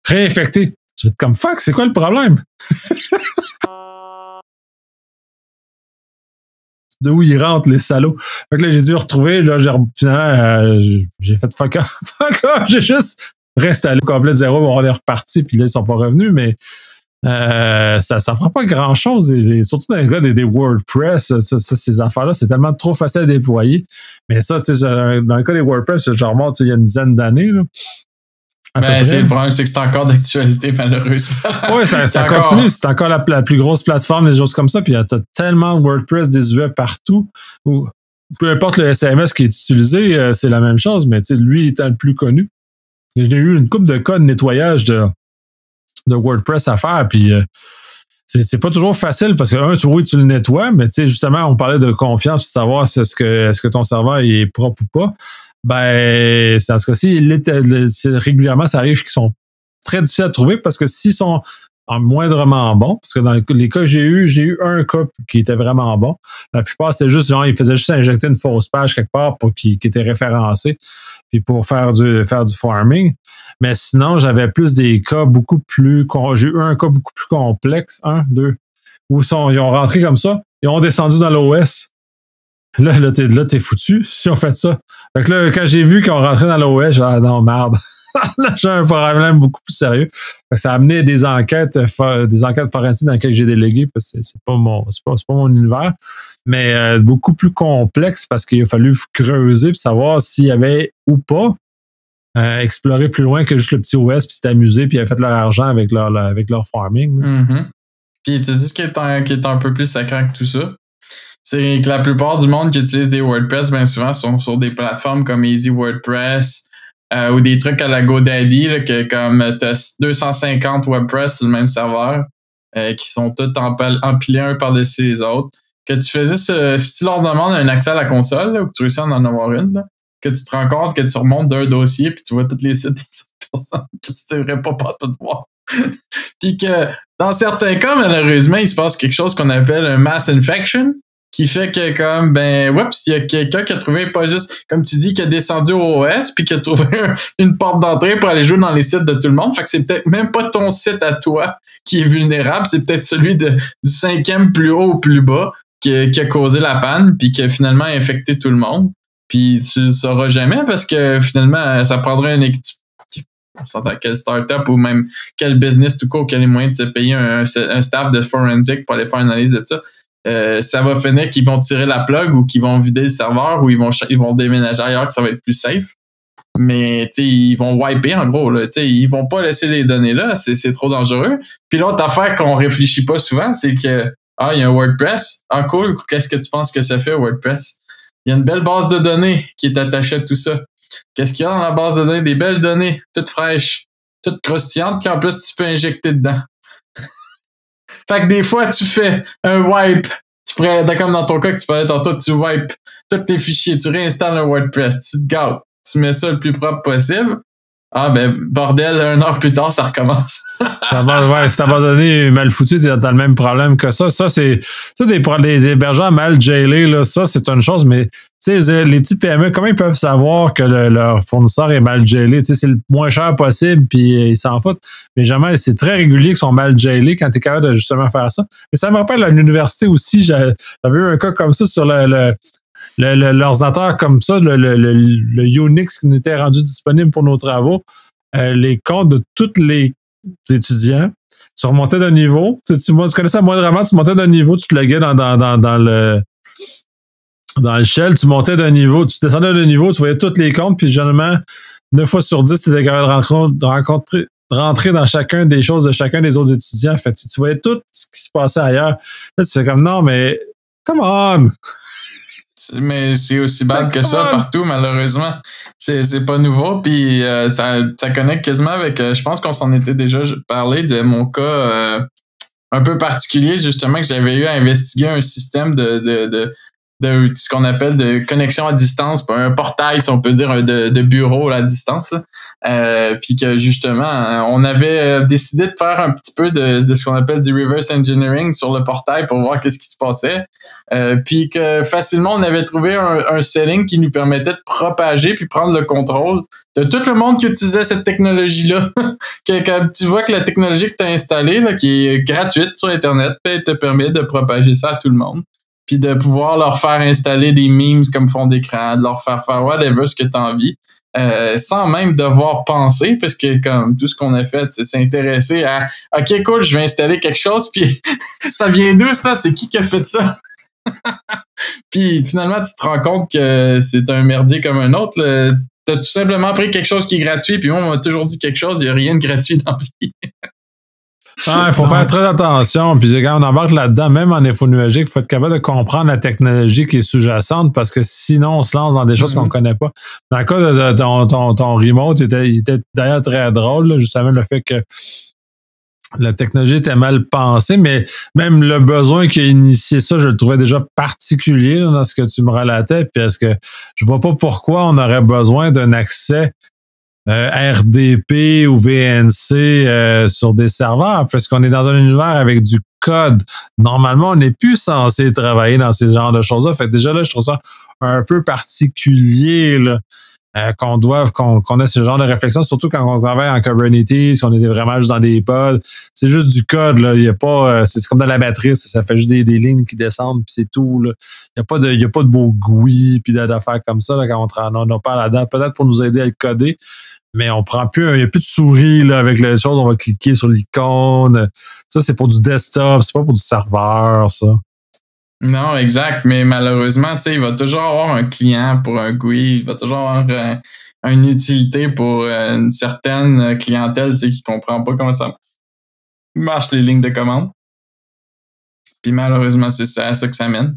A: réinfecté. Je vais comme fuck, c'est quoi le problème? de où ils rentrent, les salauds. Fait que là, j'ai dû retrouver, là, j'ai, euh, j'ai fait fuck fuck j'ai juste resté au complet zéro, on est reparti, puis là, ils sont pas revenus, mais euh, ça ça prend pas grand chose et, surtout dans les cas des, WordPress ça, ces affaires là c'est tellement trop facile à déployer mais ça tu sais, dans le cas des WordPress je remonte il y a une dizaine d'années là
B: ben, c'est le problème, c'est que c'est encore d'actualité, malheureusement.
A: Oui, ça, ça continue. C'est encore la, plus grosse plateforme, des choses comme ça. Puis il y a tellement de WordPress désuet partout. Où, peu importe le SMS qui est utilisé, euh, c'est la même chose, mais lui étant le plus connu. J'ai eu une coupe de code de nettoyage de, de WordPress à faire, puis euh, c'est pas toujours facile parce que, un, tu, oui, tu le nettoies, mais tu sais, justement, on parlait de confiance, de savoir est-ce que, est-ce que ton serveur est propre ou pas. Ben, c'est en ce cas-ci, régulièrement, ça arrive qu'ils sont très difficiles à trouver parce que s'ils sont en moindrement bons, parce que dans les cas que j'ai eu, j'ai eu un cas qui était vraiment bon. La plupart, c'était juste genre, ils faisaient juste injecter une fausse page quelque part pour qui, était référencé, puis pour faire du faire du farming. Mais sinon, j'avais plus des cas beaucoup plus j'ai eu un cas beaucoup plus complexe, un, deux, où sont, ils ont rentré comme ça, ils ont descendu dans l'OS. Là, là, t'es, là, t'es foutu si on fait ça. Fait que là, quand j'ai vu qu'on rentrait dans l'OS, j'ai dit, ah non, merde. là, j'ai un problème beaucoup plus sérieux. ça a amené des enquêtes, des enquêtes forensiques dans lesquelles j'ai délégué parce que c'est, pas mon, c'est pas, pas mon univers. Mais euh, beaucoup plus complexe parce qu'il a fallu creuser pour savoir s'il y avait ou pas euh, explorer plus loin que juste le petit OS puis s'amuser puis ils avaient fait leur argent avec leur, avec leur farming.
B: Mm-hmm. Puis tu sais ce qui est, un, un peu plus sacré que tout ça? C'est que la plupart du monde qui utilise des WordPress, bien souvent, sont sur des plateformes comme Easy WordPress euh, ou des trucs à la GoDaddy, là, que comme tu as 250 WordPress sur le même serveur, euh, qui sont tous empilés un par-dessus les autres. Que tu fais juste, si tu leur demandes un accès à la console, ou que tu réussis à en avoir une, que tu te rends compte que tu remontes d'un dossier puis tu vois tous les sites des autres personnes que tu devrais pas pas tout voir. puis que dans certains cas, malheureusement, il se passe quelque chose qu'on appelle un mass infection, qui fait que comme ben oups, il y a quelqu'un qui a trouvé pas juste comme tu dis qui a descendu au OS puis qui a trouvé une porte d'entrée pour aller jouer dans les sites de tout le monde. Fait que c'est peut-être même pas ton site à toi qui est vulnérable, c'est peut-être celui du cinquième plus haut ou plus bas qui, a causé la panne puis qui a finalement infecté tout le monde. Puis tu le sauras jamais parce que finalement ça prendrait une équipe on s'entend quelle startup ou même quel business tout court qui a les moyens de se payer un, un staff de forensic pour aller faire une analyse de ça. Euh, ça va finir qu'ils vont tirer la plug ou qu'ils vont vider le serveur ou ils vont ils vont déménager ailleurs que ça va être plus safe. Mais ils vont wiper en gros. Là, ils vont pas laisser les données là, c'est trop dangereux. Puis l'autre affaire qu'on réfléchit pas souvent, c'est que Ah, il y a un WordPress. Ah, cool. Qu'est-ce que tu penses que ça fait, WordPress? Il y a une belle base de données qui est attachée à tout ça. Qu'est-ce qu'il y a dans la base de données? Des belles données, toutes fraîches, toutes croustillantes, qu'en plus tu peux injecter dedans. Fait que des fois, tu fais un wipe. Tu pourrais, comme dans ton cas que tu parlais tantôt, tu wipes tous tes fichiers, tu réinstalles un WordPress, tu te gâtes, tu mets ça le plus propre possible. Ah ben bordel, une heure plus tard, ça recommence.
A: ouais, si abandonné mal foutu, t'es dans le même problème que ça. Ça, c'est des, des hébergeurs mal jailés, là, ça, c'est une chose, mais sais, les petites PME, comment ils peuvent savoir que leur fournisseur est mal? Tu sais, c'est le moins cher possible, puis ils s'en foutent. Mais jamais, c'est très régulier qu'ils sont mal jailés quand tu es capable de justement faire ça. Mais ça me rappelle à l'université aussi, j'avais eu un cas comme ça sur le l'ordinateur comme ça, le, le, Unix qui nous était rendu disponible pour nos travaux, euh, les comptes de tous les étudiants, tu remontais d'un niveau, tu, tu, connais ça moindrement, tu montais d'un niveau, tu te loguais dans le dans le shell, tu montais d'un niveau, tu descendais d'un niveau, tu voyais tous les comptes, puis généralement, 9 fois sur 10, tu étais capable de rencontrer, rentrer dans chacun des choses de chacun des autres étudiants. Fait tu, tu voyais tout ce qui se passait ailleurs. Là, tu fais comme non, mais come on!
B: mais c'est aussi bad que ça partout, malheureusement. C'est pas nouveau. Puis euh, ça, ça connecte quasiment avec. Euh, je pense qu'on s'en était déjà parlé de mon cas euh, un peu particulier, justement, que j'avais eu à investiguer un système de, de, de de ce qu'on appelle de connexion à distance, un portail, si on peut dire, de, bureau à distance. Euh, puis que justement, on avait euh, décidé de faire un petit peu de, ce qu'on appelle du reverse engineering sur le portail pour voir qu'est-ce qui se passait. Euh, puis que facilement, on avait trouvé un, setting qui nous permettait de propager puis prendre le contrôle de tout le monde qui utilisait cette technologie-là. que, tu vois que la technologie que tu as installée, là, qui est gratuite sur Internet, ben, te permet de propager ça à tout le monde puis de pouvoir leur faire installer des memes comme fond d'écran, de leur faire faire whatever ce que tu as envie, euh, sans même devoir penser, parce que comme tout ce qu'on a fait, c'est s'intéresser à OK, cool, je vais installer quelque chose, puis ça vient d'où ça? C'est qui qui a fait ça? puis finalement, tu te rends compte que c'est un merdier comme un autre. Tu as tout simplement pris quelque chose qui est gratuit, puis moi, on m'a toujours dit quelque chose, il n'y a rien de gratuit dans la vie.
A: Il faut faire très attention. Puis quand on embarque là-dedans, même en info nuagique, il faut être capable de comprendre la technologie qui est sous-jacente parce que sinon, on se lance dans des choses qu'on ne mm-hmm. connaît pas. Dans le cas de, ton, ton, ton, remote, il était, était d'ailleurs très drôle, justement, le fait que la technologie était mal pensée, mais même le besoin qui a initié ça, je le trouvais déjà particulier dans ce que tu me relatais, parce que je vois pas pourquoi on aurait besoin d'un accès euh, RDP ou VNC euh, sur des serveurs, parce qu'on est dans un univers avec du code. Normalement, on n'est plus censé travailler dans ces genres de choses-là. Fait déjà là, je trouve ça un peu particulier là, euh, qu'on doive qu'on ait ce genre de réflexion, surtout quand on travaille en Kubernetes, qu'on était vraiment juste dans des pods. C'est juste du code, là. Il y a pas. c'est comme dans la matrice, ça fait juste des, des lignes qui descendent, puis c'est tout. Là. Il n'y a pas de. Il y a pas de beau GUI puis d'affaires comme ça là, quand on, on, on parle là-dedans. Peut-être pour nous aider à le coder mais on prend plus, il n'y a plus de souris là, avec les choses, on va cliquer sur l'icône. Ça, c'est pour du desktop, c'est pas pour du serveur, ça.
B: Non, exact, mais malheureusement, tu sais, il va toujours avoir un client pour un GUI, il va toujours avoir euh, une utilité pour euh, une certaine clientèle, tu sais, qui comprend pas comment ça marche les lignes de commande. Puis malheureusement, c'est ça, à ça que ça mène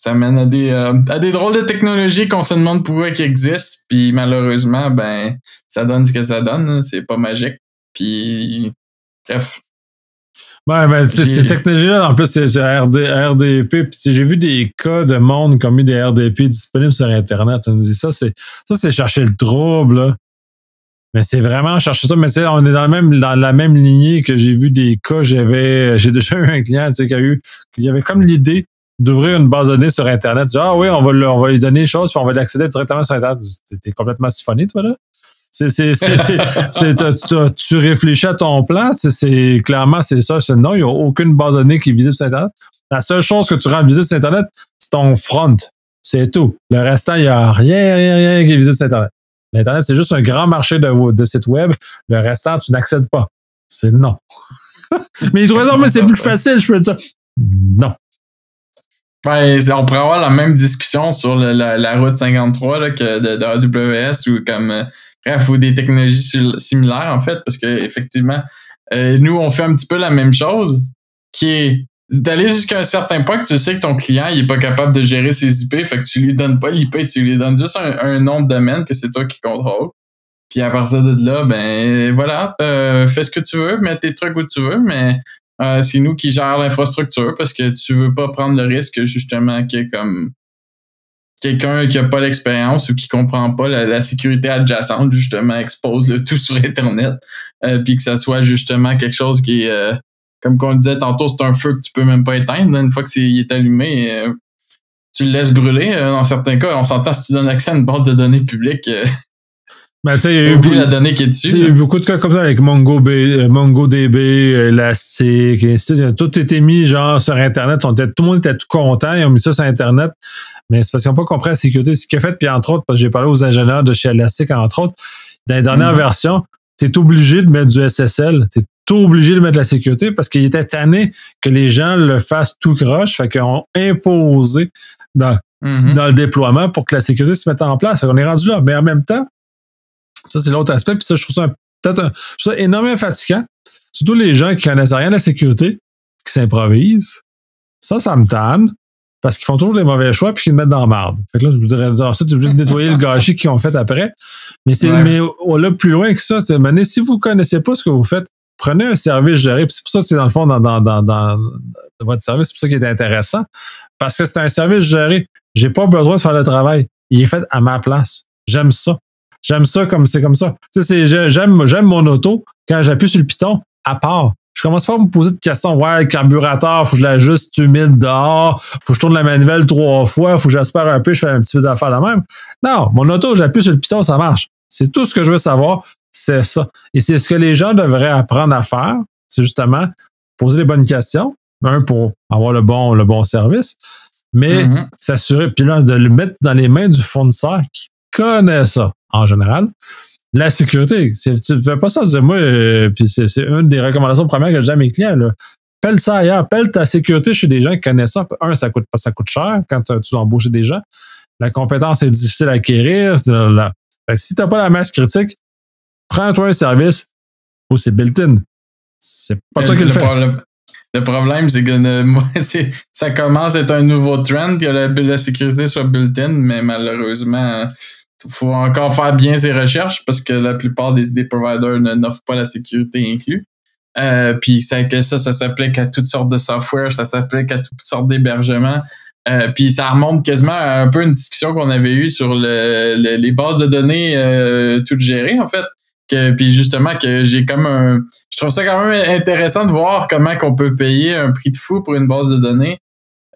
B: ça mène à des, euh, à des drôles de technologies qu'on se demande pourquoi qui existent. Puis malheureusement, ben, ça donne ce que ça donne. Hein. C'est pas magique. Puis, bref.
A: Ouais, ben, ces technologies-là, en plus, c'est RD, RDP. Puis j'ai vu des cas de monde qui ont mis des RDP disponibles sur Internet. On nous dit ça, c'est ça, c'est chercher le trouble. Là. Mais c'est vraiment chercher ça. Mais on est dans, le même, dans la même lignée que j'ai vu des cas. J'avais, j'ai déjà eu un client qui a eu, qui avait comme l'idée d'ouvrir une base de données sur Internet. Tu dis, ah oui, on va, on va lui donner les choses, puis on va l'accéder directement sur Internet. T'es complètement siphonné, toi, là? C'est, tu réfléchis à ton plan, c'est, clairement, c'est ça. C'est, non, il n'y a aucune base de données qui est visible sur Internet. La seule chose que tu rends visible sur Internet, c'est ton front. C'est tout. Le restant, il n'y a rien, rien, rien qui est visible sur Internet. L'Internet, c'est juste un grand marché de, de sites web. Le restant, tu n'accèdes pas. C'est non. mais ils raison, mais c'est plus facile, je peux dire. Non.
B: Ben, on pourrait avoir la même discussion sur la, route 53 là, que de, AWS ou comme euh, bref ou des technologies similaires en fait parce que effectivement euh, nous on fait un petit peu la même chose qui est d'aller jusqu'à un certain point que tu sais que ton client il est pas capable de gérer ses IP, fait que tu lui donnes pas l'IP, tu lui donnes juste un, nom de domaine que c'est toi qui contrôle. Puis à partir de là, ben voilà, euh, fais ce que tu veux, mets tes trucs où tu veux, mais euh, c'est nous qui gère l'infrastructure parce que tu veux pas prendre le risque justement que comme quelqu'un qui a pas l'expérience ou qui comprend pas la, sécurité adjacente justement expose le tout sur internet euh, puis que ça soit justement quelque chose qui est euh, comme qu'on disait tantôt c'est un feu que tu peux même pas éteindre une fois que c'est est allumé euh, tu le laisses brûler dans certains cas. On s'entend si tu donnes accès à une base de données publique
A: ben, il y a eu
B: la donnée qui est dessus.
A: Il y a eu beaucoup de cas comme ça avec MongoDB, MongoDB, Elastic, et ainsi Tout était mis genre sur Internet. On était, tout le monde était tout content. Ils ont mis ça sur Internet. Mais c'est parce qu'ils n'ont pas compris la sécurité. Ce qu'il a fait, puis entre autres, parce que j'ai parlé aux ingénieurs de chez Elastic, entre autres, dans les dernières mm-hmm. versions, tu es obligé de mettre du SSL. Tu es tout obligé de mettre de la sécurité parce qu'il était tanné que les gens le fassent tout croche. Fait qu'ils ont imposé dans, mm-hmm. dans le déploiement pour que la sécurité se mette en place. On est rendu là. Mais en même temps, ça, c'est l'autre aspect. Puis ça, je trouve ça peut-être ça énormément fatigant. Surtout les gens qui connaissent rien de la sécurité, qui s'improvisent. Ça, ça me tanne. Parce qu'ils font toujours des mauvais choix puis qu'ils mettent dans la marde. Fait que là, je voudrais ensuite tu obligé de nettoyer le gâchis qu'ils ont fait après. Mais c'est mais on là plus loin que ça. Mais si vous connaissez pas ce que vous faites, prenez un service géré. C'est pour ça que c'est dans le fond dans, dans, dans, dans votre service, c'est pour ça qu'il est intéressant. Parce que c'est un service géré. J'ai pas besoin de faire le travail. Il est fait à ma place. J'aime ça. J'aime ça comme c'est comme ça. Sais, j'aime, j'aime mon auto quand j'appuie sur le piton à part. Je commence pas à me poser de questions. Ouais, le carburateur, faut que je l'ajuste humide dehors, faut que je tourne la manivelle trois fois, faut que j'espère un peu, je fais un petit peu d'affaires la même. Non, mon auto, j'appuie sur le piton, ça marche. C'est tout ce que je veux savoir, c'est ça. Et c'est ce que les gens devraient apprendre à faire, c'est justement poser les bonnes questions, un pour avoir le bon, le bon service, mais mm-hmm. s'assurer, puis là, de le mettre dans les mains du fournisseur qui connaît ça en général. La sécurité, tu ne fais pas ça. Moi, euh, puis c'est une des recommandations premières que j'ai à mes clients. Là. Pelle ça ailleurs, pelle ta sécurité chez des gens qui connaissent ça. Un, ça coûte pas, ça coûte cher quand tu dois embaucher des gens. La compétence est difficile à acquérir. Si tu n'as pas la masse critique, prends-toi un service ou c'est built-in. C'est pas toi qui le, le fais.
B: Le problème, c'est que moi, ça commence à être un nouveau trend que la, la sécurité soit built-in, mais malheureusement, faut encore faire bien ses recherches parce que la plupart des ID providers n'offrent pas la sécurité inclus. Euh, puis ça, que ça, ça s'applique à toutes sortes de software, ça s'applique à toutes sortes d'hébergements. Euh, puis ça remonte quasiment à un peu une discussion qu'on avait eue sur le, les bases de données euh, toutes gérées, en fait. Que, puis justement que j'ai comme un. Je trouve ça quand même intéressant de voir comment qu'on peut payer un prix de fou pour une base de données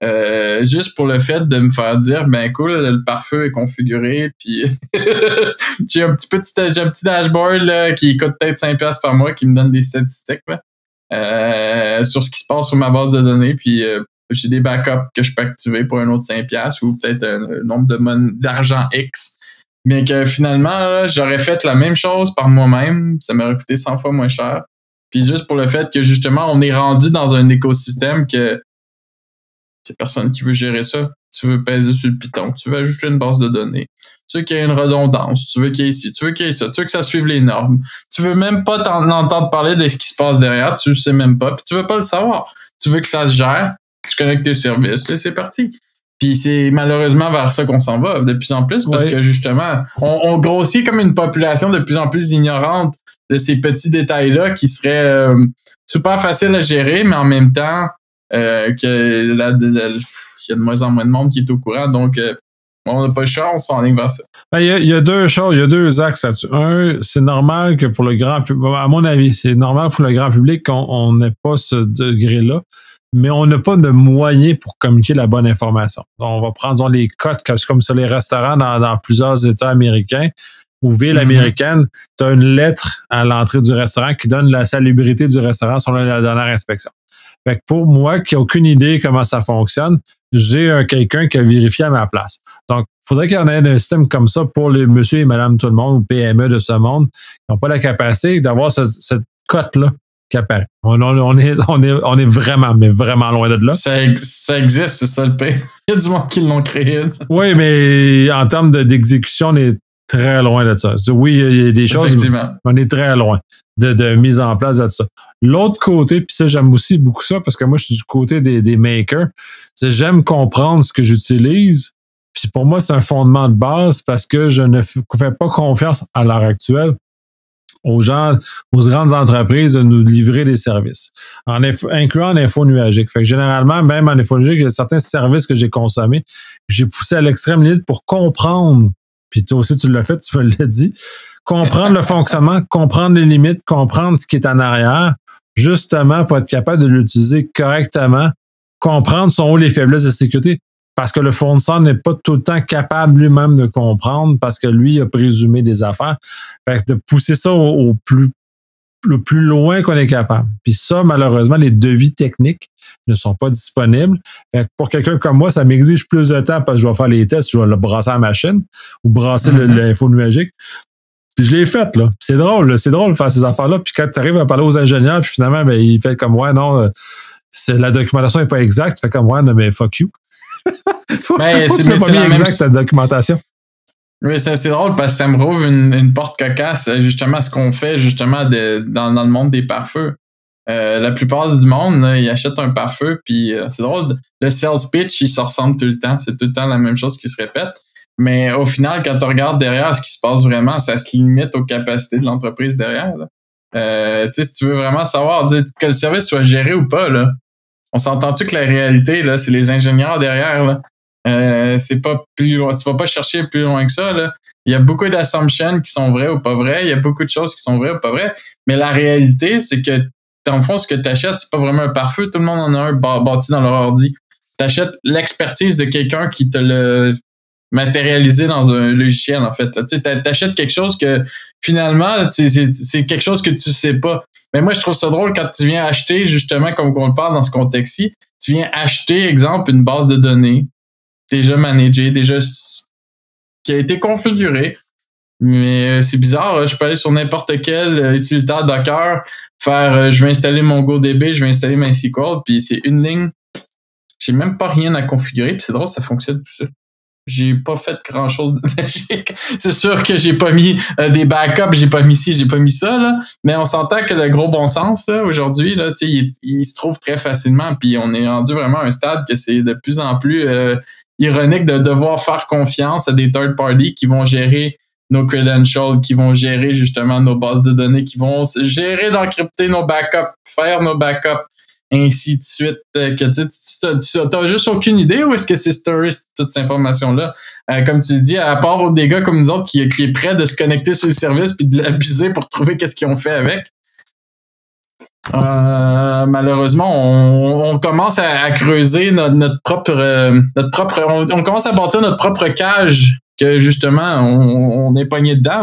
B: euh, juste pour le fait de me faire dire ben cool le pare-feu est configuré puis j'ai un petit petit un petit dashboard là, qui coûte peut-être 5 pièces par mois qui me donne des statistiques euh, sur ce qui se passe sur ma base de données puis euh, j'ai des backups que je peux activer pour un autre 5 pièces ou peut-être un, nombre de d'argent X. Mais que finalement j'aurais fait la même chose par moi-même ça m'aurait coûté 100 fois moins cher. Puis juste pour le fait que justement on est rendu dans un écosystème que c'est personne qui veut gérer ça. Tu veux peser sur le Python. Tu veux ajouter une base de données. Tu veux qu'il y ait une redondance. Tu veux qu'il y ait ici. Tu veux qu'il y ait ça. Tu veux que ça suive les normes. Tu veux même pas t'en entendre parler de ce qui se passe derrière. Tu le sais même pas. Puis tu veux pas le savoir. Tu veux que ça se gère. Tu connectes tes services. Et c'est parti. Puis c'est malheureusement vers ça qu'on s'en va de plus en plus parce que justement, on, grossit comme une population de plus en plus ignorante de ces petits détails-là qui seraient euh, super faciles à gérer, mais en même temps que là, il y a de moins en moins de monde qui est au courant. Donc, euh, on n'a pas le choix, on s'enligne vers ça.
A: Ben, il y, a, deux choses, il y a deux axes là-dessus. Un, c'est normal que pour le grand public, à mon avis, c'est normal pour le grand public qu'on n'ait pas ce degré-là, mais on n'a pas de moyens pour communiquer la bonne information. on va prendre les cotes, comme sur les restaurants dans, plusieurs États américains ou villes mm-hmm. américaines, tu as une lettre à l'entrée du restaurant qui donne la salubrité du restaurant selon la dernière inspection. Fait que pour moi, qui n'a aucune idée comment ça fonctionne, j'ai quelqu'un qui a vérifié à ma place. Donc, il faudrait qu'il y en ait un système comme ça pour les monsieur et madame tout le monde ou PME de ce monde qui n'ont pas la capacité d'avoir cette cote-là qui apparaît. On, est, on, est, on est vraiment, mais vraiment loin de là.
B: Ça, ça existe, c'est ça le pays. Il y a du monde qui l'ont créé.
A: oui, mais en termes d'exécution, on est très loin de ça. Oui, il y a des choses, mais on est très loin de, mise en place de ça. L'autre côté, puis ça, j'aime aussi beaucoup ça parce que moi, je suis du côté des, des makers, c'est j'aime comprendre ce que j'utilise. Puis pour moi, c'est un fondement de base parce que je ne fais pas confiance à l'heure actuelle aux gens, aux grandes entreprises de nous livrer des services, en incluant l'info nuagique. Fait que généralement, même en info nuagique, il y a certains services que j'ai consommés, j'ai poussé à l'extrême limite pour comprendre. Puis toi aussi, tu l'as fait, tu me l'as dit. Comprendre le fonctionnement, comprendre les limites, comprendre ce qui est en arrière, justement pour être capable de l'utiliser correctement, comprendre son haut les faiblesses de sécurité parce que le fournisseur n'est pas tout le temps capable lui-même de comprendre parce que lui a présumé des affaires. Fait que de pousser ça au, plus le plus loin qu'on est capable. Puis ça, malheureusement, les devis techniques ne sont pas disponibles. Fait que pour quelqu'un comme moi, ça m'exige plus de temps parce que je vais faire les tests, je vais le brasser à la machine ou brasser mm-hmm. l'info nuagique. Puis je l'ai fait, là. C'est drôle, c'est drôle de faire ces affaires-là. Puis quand tu arrives à parler aux ingénieurs, puis finalement, ben, il fait comme, ouais, non, euh, la documentation n'est pas exacte. Tu fais comme, ouais, non, mais fuck you.
B: mais c'est pas bien exact ta documentation. Oui, c'est drôle parce que ça me rouvre une, porte cocasse, justement, ce qu'on fait justement dans, le monde des pare-feux. Euh, la plupart du monde, ils achètent un pare-feu, puis euh, c'est drôle, le sales pitch, il se ressemble tout le temps. C'est tout le temps la même chose qui se répète. Mais au final, quand tu regardes derrière ce qui se passe vraiment, ça se limite aux capacités de l'entreprise derrière. Euh, si tu veux vraiment savoir que le service soit géré ou pas, là, on s'entend-tu que la réalité, là, c'est les ingénieurs derrière, là? Euh, c'est pas plus loin, tu vas pas chercher plus loin que ça, là. Il y a beaucoup d'assumptions qui sont vraies ou pas vraies. Il y a beaucoup de choses qui sont vraies ou pas vraies. Mais la réalité, c'est que, dans le fond, ce que tu achètes, c'est pas vraiment un pare-feu. Tout le monde en a un bâti dans leur ordi. Tu achètes l'expertise de quelqu'un qui te le matérialisé dans un logiciel, en fait. Tu achètes quelque chose que finalement, c'est quelque chose que tu sais pas. Mais moi, je trouve ça drôle quand tu viens acheter, justement, comme on le parle dans ce contexte-ci, tu viens acheter, exemple, une base de données déjà managée, déjà qui a été configurée. Mais euh, c'est bizarre, je peux aller sur n'importe quel euh, utilitaire Docker, faire euh, je vais installer mon GoDB, je vais installer MySQL, puis c'est une ligne. J'ai même pas rien à configurer, puis c'est drôle, ça fonctionne tout seul j'ai pas fait grand chose de magique. C'est sûr que j'ai pas mis euh, des backups, j'ai pas mis ci, j'ai pas mis ça, là. Mais on s'entend que le gros bon sens, aujourd'hui, là, il, il se trouve très facilement. Puis on est rendu vraiment à un stade que c'est de plus en plus euh, ironique de devoir faire confiance à des third parties qui vont gérer nos credentials, qui vont gérer justement nos bases de données, qui vont gérer d'encrypter nos backups, faire nos backups, ainsi de suite, euh, que tu n'as juste aucune idée où est-ce que c'est story, toute cette information-là. Euh, comme tu dis, à part des gars comme nous autres qui, qui est prêt de se connecter sur le service puis de l'abuser pour trouver qu'est-ce qu'ils ont fait avec. Euh, malheureusement, on, commence à, creuser notre, propre, notre propre, on, commence à bâtir notre propre cage que justement, on, est pogné dedans.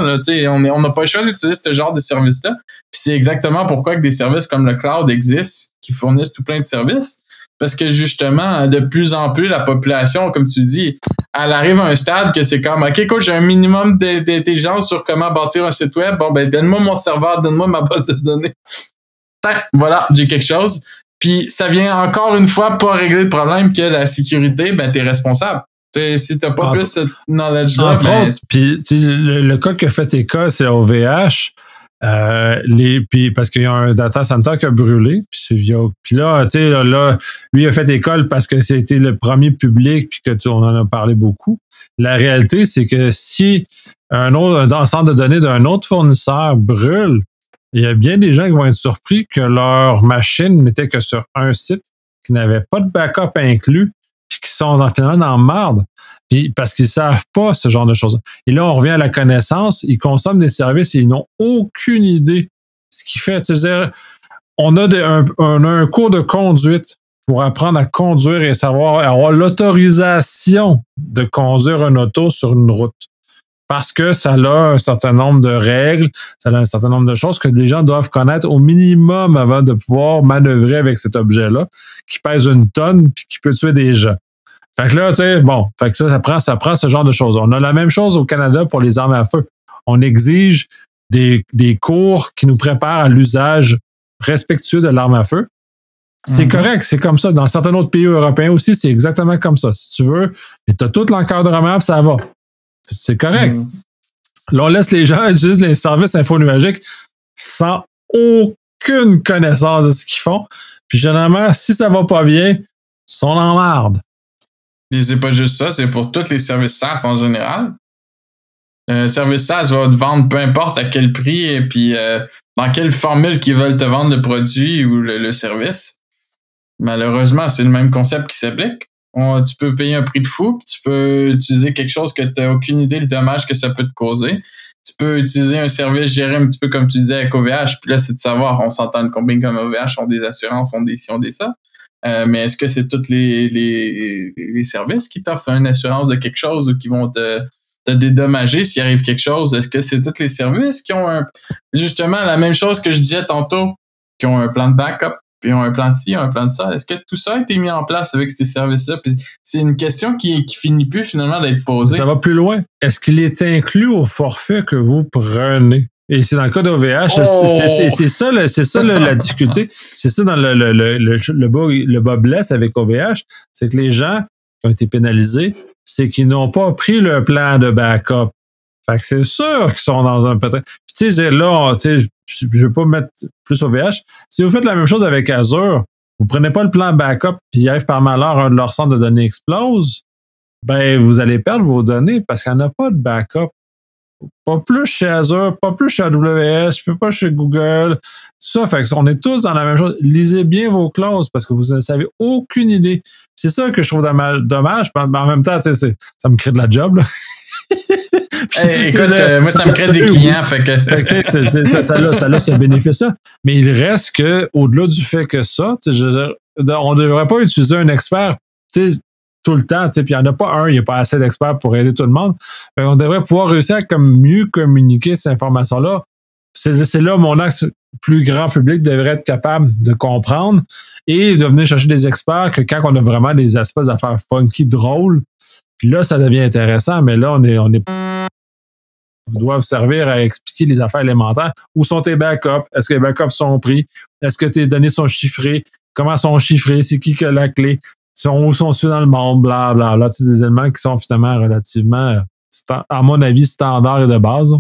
B: on n'a pas le choix d'utiliser ce genre de service-là. Puis c'est exactement pourquoi que des services comme le cloud existent, qui fournissent tout plein de services. Parce que justement, de plus en plus, la population, comme tu dis, elle arrive à un stade que c'est comme, OK, écoute, j'ai un minimum d'intelligence sur comment bâtir un site web. Bon, ben, donne-moi mon serveur, donne-moi ma base de données. Voilà, j'ai quelque chose. Puis ça vient encore une fois pas régler le problème que la sécurité, ben, t'es responsable. Si t'as pas plus ce knowledge-là.
A: Entre ben, puis le, cas que fait cas, c'est OVH. Euh, les, puis parce qu'il y a un data center qui a brûlé, puis, puis là, tu sais, là, lui a fait école parce que c'était le premier public, puis que tu, on en a parlé beaucoup. La réalité, c'est que si un autre un centre de données d'un autre fournisseur brûle, il y a bien des gens qui vont être surpris que leur machine n'était que sur un site, qui n'avait pas de backup inclus, puis qui sont finalement dans marde. Puis parce qu'ils savent pas ce genre de choses. Et là, on revient à la connaissance. Ils consomment des services et ils n'ont aucune idée ce qui fait. C'est-à-dire, on a, un, on a un cours de conduite pour apprendre à conduire et savoir avoir l'autorisation de conduire un auto sur une route. Parce que ça a un certain nombre de règles, ça a un certain nombre de choses que les gens doivent connaître au minimum avant de pouvoir manœuvrer avec cet objet-là, qui pèse une tonne puis qui peut tuer des gens. Fait que là, tu sais, bon, fait que ça, ça prend, ça prend ce genre de choses. On a la même chose au Canada pour les armes à feu. On exige des, des cours qui nous préparent à l'usage respectueux de l'arme à feu. C'est mhm. correct, c'est comme ça. Dans certains autres pays européens aussi, c'est exactement comme ça. Si tu veux, mais tu as tout l'encadrement, ça va. C'est correct. Mhm. Là, on laisse les gens utiliser les services infonuagiques sans aucune connaissance de ce qu'ils font. Puis généralement, si ça va pas bien, ils sont en marde.
B: Et c'est pas juste ça, c'est pour tous les services SaaS en général. Un service SaaS va te vendre peu importe à quel prix et puis euh, dans quelle formule qu'ils veulent te vendre le produit ou le, service. Malheureusement, c'est le même concept qui s'applique. Tu peux payer un prix de fou, tu peux utiliser quelque chose que tu n'as aucune idée le dommage que ça peut te causer. Tu peux utiliser un service géré un petit peu comme tu disais avec OVH, puis là, c'est de savoir, on s'entend combien comme OVH ont des assurances, ont des ci, ont des ça. Euh, mais est-ce que c'est tous les, les, les services qui t'offrent une assurance de quelque chose ou qui vont te, te dédommager s'il arrive quelque chose? Est-ce que c'est tous les services qui ont un, justement la même chose que je disais tantôt, qui ont un plan de backup, puis ont un plan de ci, un plan de ça? Est-ce que tout ça a été mis en place avec ces services-là? Puis c'est une question qui, qui finit plus finalement d'être posée.
A: Ça va plus loin. Est-ce qu'il est inclus au forfait que vous prenez? Et c'est dans le cas d'OVH, c'est ça, c'est ça la difficulté. C'est ça dans le, le, le, le, le, bas, le bas blesse avec OVH, c'est que les gens qui ont été pénalisés, c'est qu'ils n'ont pas pris le plan de backup. Que c'est sûr qu'ils sont dans un peut-être. Tu sais, là, je vais pas mettre plus OVH. Si vous faites la même chose avec Azure, vous prenez pas le plan backup, puis par malheur un de leurs centres de données explose, ben vous allez perdre vos données parce qu'il n'y en a pas de backup. Pas plus chez Azure, pas plus chez AWS, pas chez Google. Ça, fait on est tous dans la même chose. Lisez bien vos clauses parce que vous ne savez aucune idée. C'est ça que je trouve dommage. Mais en même temps, ça me crée de la job.
B: écoute, euh, moi, ça me crée des clients. Fait que...
A: ça, ça, a, ça a ce bénéfice-là. Mais il reste que, au-delà du fait que ça, je, on ne devrait pas utiliser un expert tout le temps, puis il n'y en a pas un, il n'y a pas assez d'experts pour aider tout le monde. on devrait pouvoir réussir à comme mieux communiquer cette information-là. C'est là mon axe plus grand public devrait être capable de comprendre et de venir chercher des experts que quand on a vraiment des espèces d'affaires funky, drôles, puis là, ça devient intéressant, mais là, on est, on est doivent servir à expliquer les affaires élémentaires. Où sont tes backups? Est-ce que les backups sont pris? Est-ce que tes données sont chiffrées? Comment sont chiffrées? C'est qui qui a la clé? sont, où sont ceux dans le monde, bla, bla, bla. C'est des éléments qui sont finalement relativement, à mon avis, standard et de base.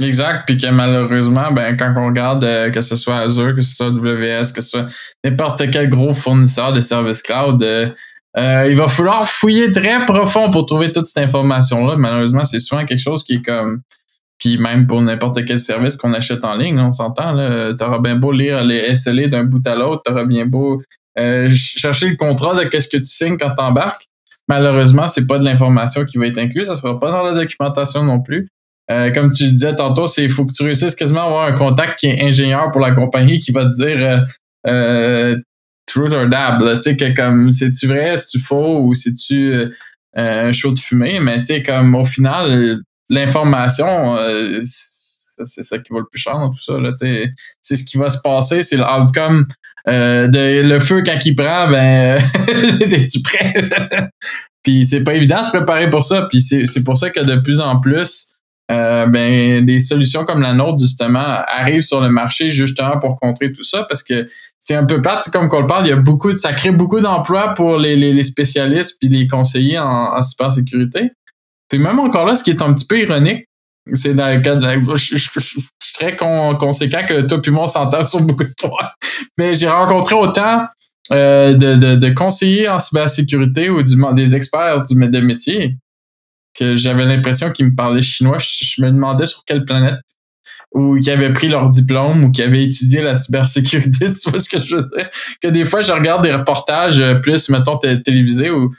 B: Exact, puis que malheureusement, ben, quand on regarde euh, que ce soit Azure, que ce soit AWS, que ce soit n'importe quel gros fournisseur de services cloud, euh, euh, il va falloir fouiller très profond pour trouver toute cette information-là. Malheureusement, c'est souvent quelque chose qui est comme. Puis même pour n'importe quel service qu'on achète en ligne, on s'entend, tu auras bien beau lire les SLA d'un bout à l'autre, tu auras bien beau euh, chercher le contrat de qu'est-ce que tu signes quand tu embarques. Malheureusement, c'est pas de l'information qui va être incluse. Ça sera pas dans la documentation non plus. Euh, comme tu disais tantôt, c'est faut que tu réussisses quasiment à avoir un contact qui est ingénieur pour la compagnie qui va te dire euh, euh truth. Tu sais, que comme c'est-tu vrai, c'est-tu faux ou c'est-tu un show de fumée, mais tu sais, comme au final, l'information, c'est ça qui va le plus cher dans tout ça. C'est ce qui va se passer, c'est l'outcome euh, de, le feu quand il prend, ben es-tu prêt? puis c'est pas évident de se préparer pour ça. Puis c'est pour ça que de plus en plus, euh, ben, des solutions comme la nôtre, justement, arrivent sur le marché justement pour contrer tout ça parce que c'est un peu plate, comme qu'on le parle, il y a beaucoup de, ça crée beaucoup d'emplois pour les, les, spécialistes puis les conseillers en, en cybersécurité. Puis même encore là, ce qui est un petit peu ironique, c'est dans le cas je, suis très conséquent que toi puis moi on s'entend sur beaucoup de points. Mais j'ai rencontré autant euh, de, de, conseillers en cybersécurité ou du, des experts du de métier que j'avais l'impression qu'ils me parlaient chinois. Je, me demandais sur quelle planète ou qui avaient pris leur diplôme ou qui avaient étudié la cybersécurité, tu vois ce que je veux dire? Que des fois, je regarde des reportages euh, plus, mettons, télévisés ou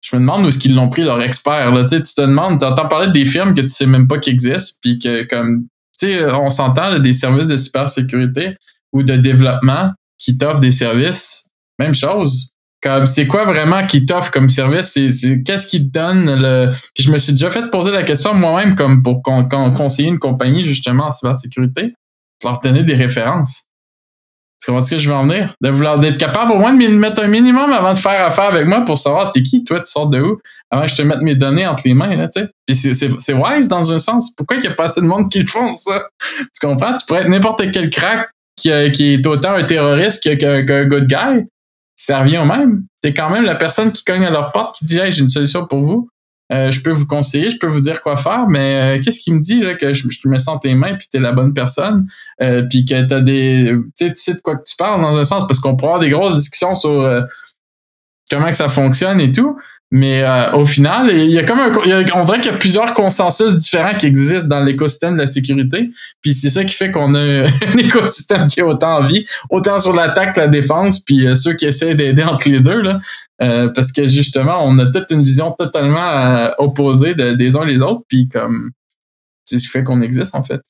B: je me demande où est-ce qu'ils l'ont pris leur expert. Là. Tu, tu te demandes, tu entends parler des firmes que tu sais même pas qu'ils existent, puis que comme tu sais, on s'entend des services de cybersécurité ou de développement qui t'offrent des services. Même chose. Comme c'est quoi vraiment qui t'offre comme service? C'est, qu'est-ce qui te donne le. Puis je me suis déjà fait poser la question moi-même comme pour conseiller une compagnie justement en cybersécurité. Je leur tenais des références. Tu comprends ce que je veux en venir? De vouloir d'être capable au moins de mettre un minimum avant de faire affaire avec moi pour savoir t'es qui, toi, tu sors de où, avant que je te mette mes données entre les mains, là, tu sais. Puis c'est wise dans un sens. Pourquoi il n'y a pas assez de monde qui le font, ça? Tu comprends? Tu pourrais être n'importe quel crack qui, qui, est autant un terroriste qu'un good guy. Ça revient au même. T'es quand même la personne qui cogne à leur porte qui dit Hey, j'ai une solution pour vous. Euh, je peux vous conseiller, je peux vous dire quoi faire, mais euh, qu'est-ce qui me dit là, que je, me sens tes mains puis t'es la bonne personne, euh, puis que t'as des, tu sais de quoi que tu parles dans un sens, parce qu'on pourra avoir des grosses discussions sur comment que ça fonctionne et tout. Mais euh, au final, il y a comme un, on dirait qu'il y a plusieurs consensus différents qui existent dans l'écosystème de la sécurité. Puis c'est ça qui fait qu'on a un écosystème qui a autant envie, autant sur l'attaque que la défense, puis euh, ceux qui essaient d'aider entre les deux. Là, euh, parce que justement, on a toute une vision totalement opposée de, des uns les autres. Puis comme c'est ce qui fait qu'on existe en fait.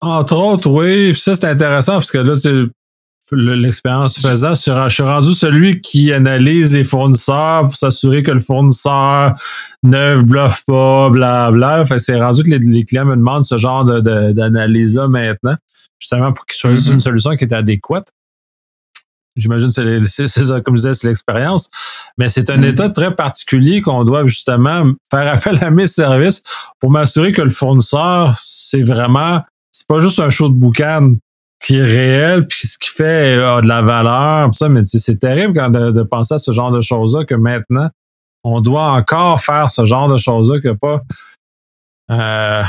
A: Entre autres, oui. Ça, c'est intéressant parce que là, l'expérience faisant, je suis rendu celui qui analyse les fournisseurs pour s'assurer que le fournisseur ne bluffe pas, bla Fait c'est rendu que les, clients me demandent ce genre d'analyse-là maintenant, justement pour qu'ils choisissent mm-hmm. une solution qui est adéquate. J'imagine que c'est ça, comme je disais, c'est l'expérience. Mais c'est un mm-hmm. état très particulier qu'on doit justement faire appel à mes services pour m'assurer que le fournisseur, c'est vraiment, c'est pas juste un show de boucan qui est réel, puis ce qui fait euh, de la valeur, ça, mais c'est terrible quand de, penser à ce genre de choses-là que maintenant, on doit encore faire ce genre de choses-là que pas.
B: Euh,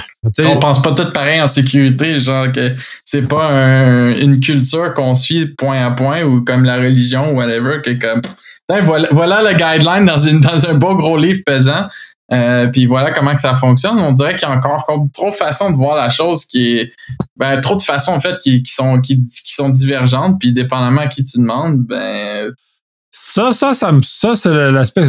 B: on pense pas tout pareil en sécurité, genre que c'est pas une culture qu'on suit point à point ou comme la religion ou whatever, que comme voilà, voilà le guideline dans un beau gros livre pesant. Euh, puis voilà comment que ça fonctionne. On dirait qu'il y a encore trop de façons de voir la chose qui est ben, trop de façons en fait qui, sont qui, sont divergentes. Puis dépendamment à qui tu demandes, ben
A: ça, ça, ça, c'est l'aspect.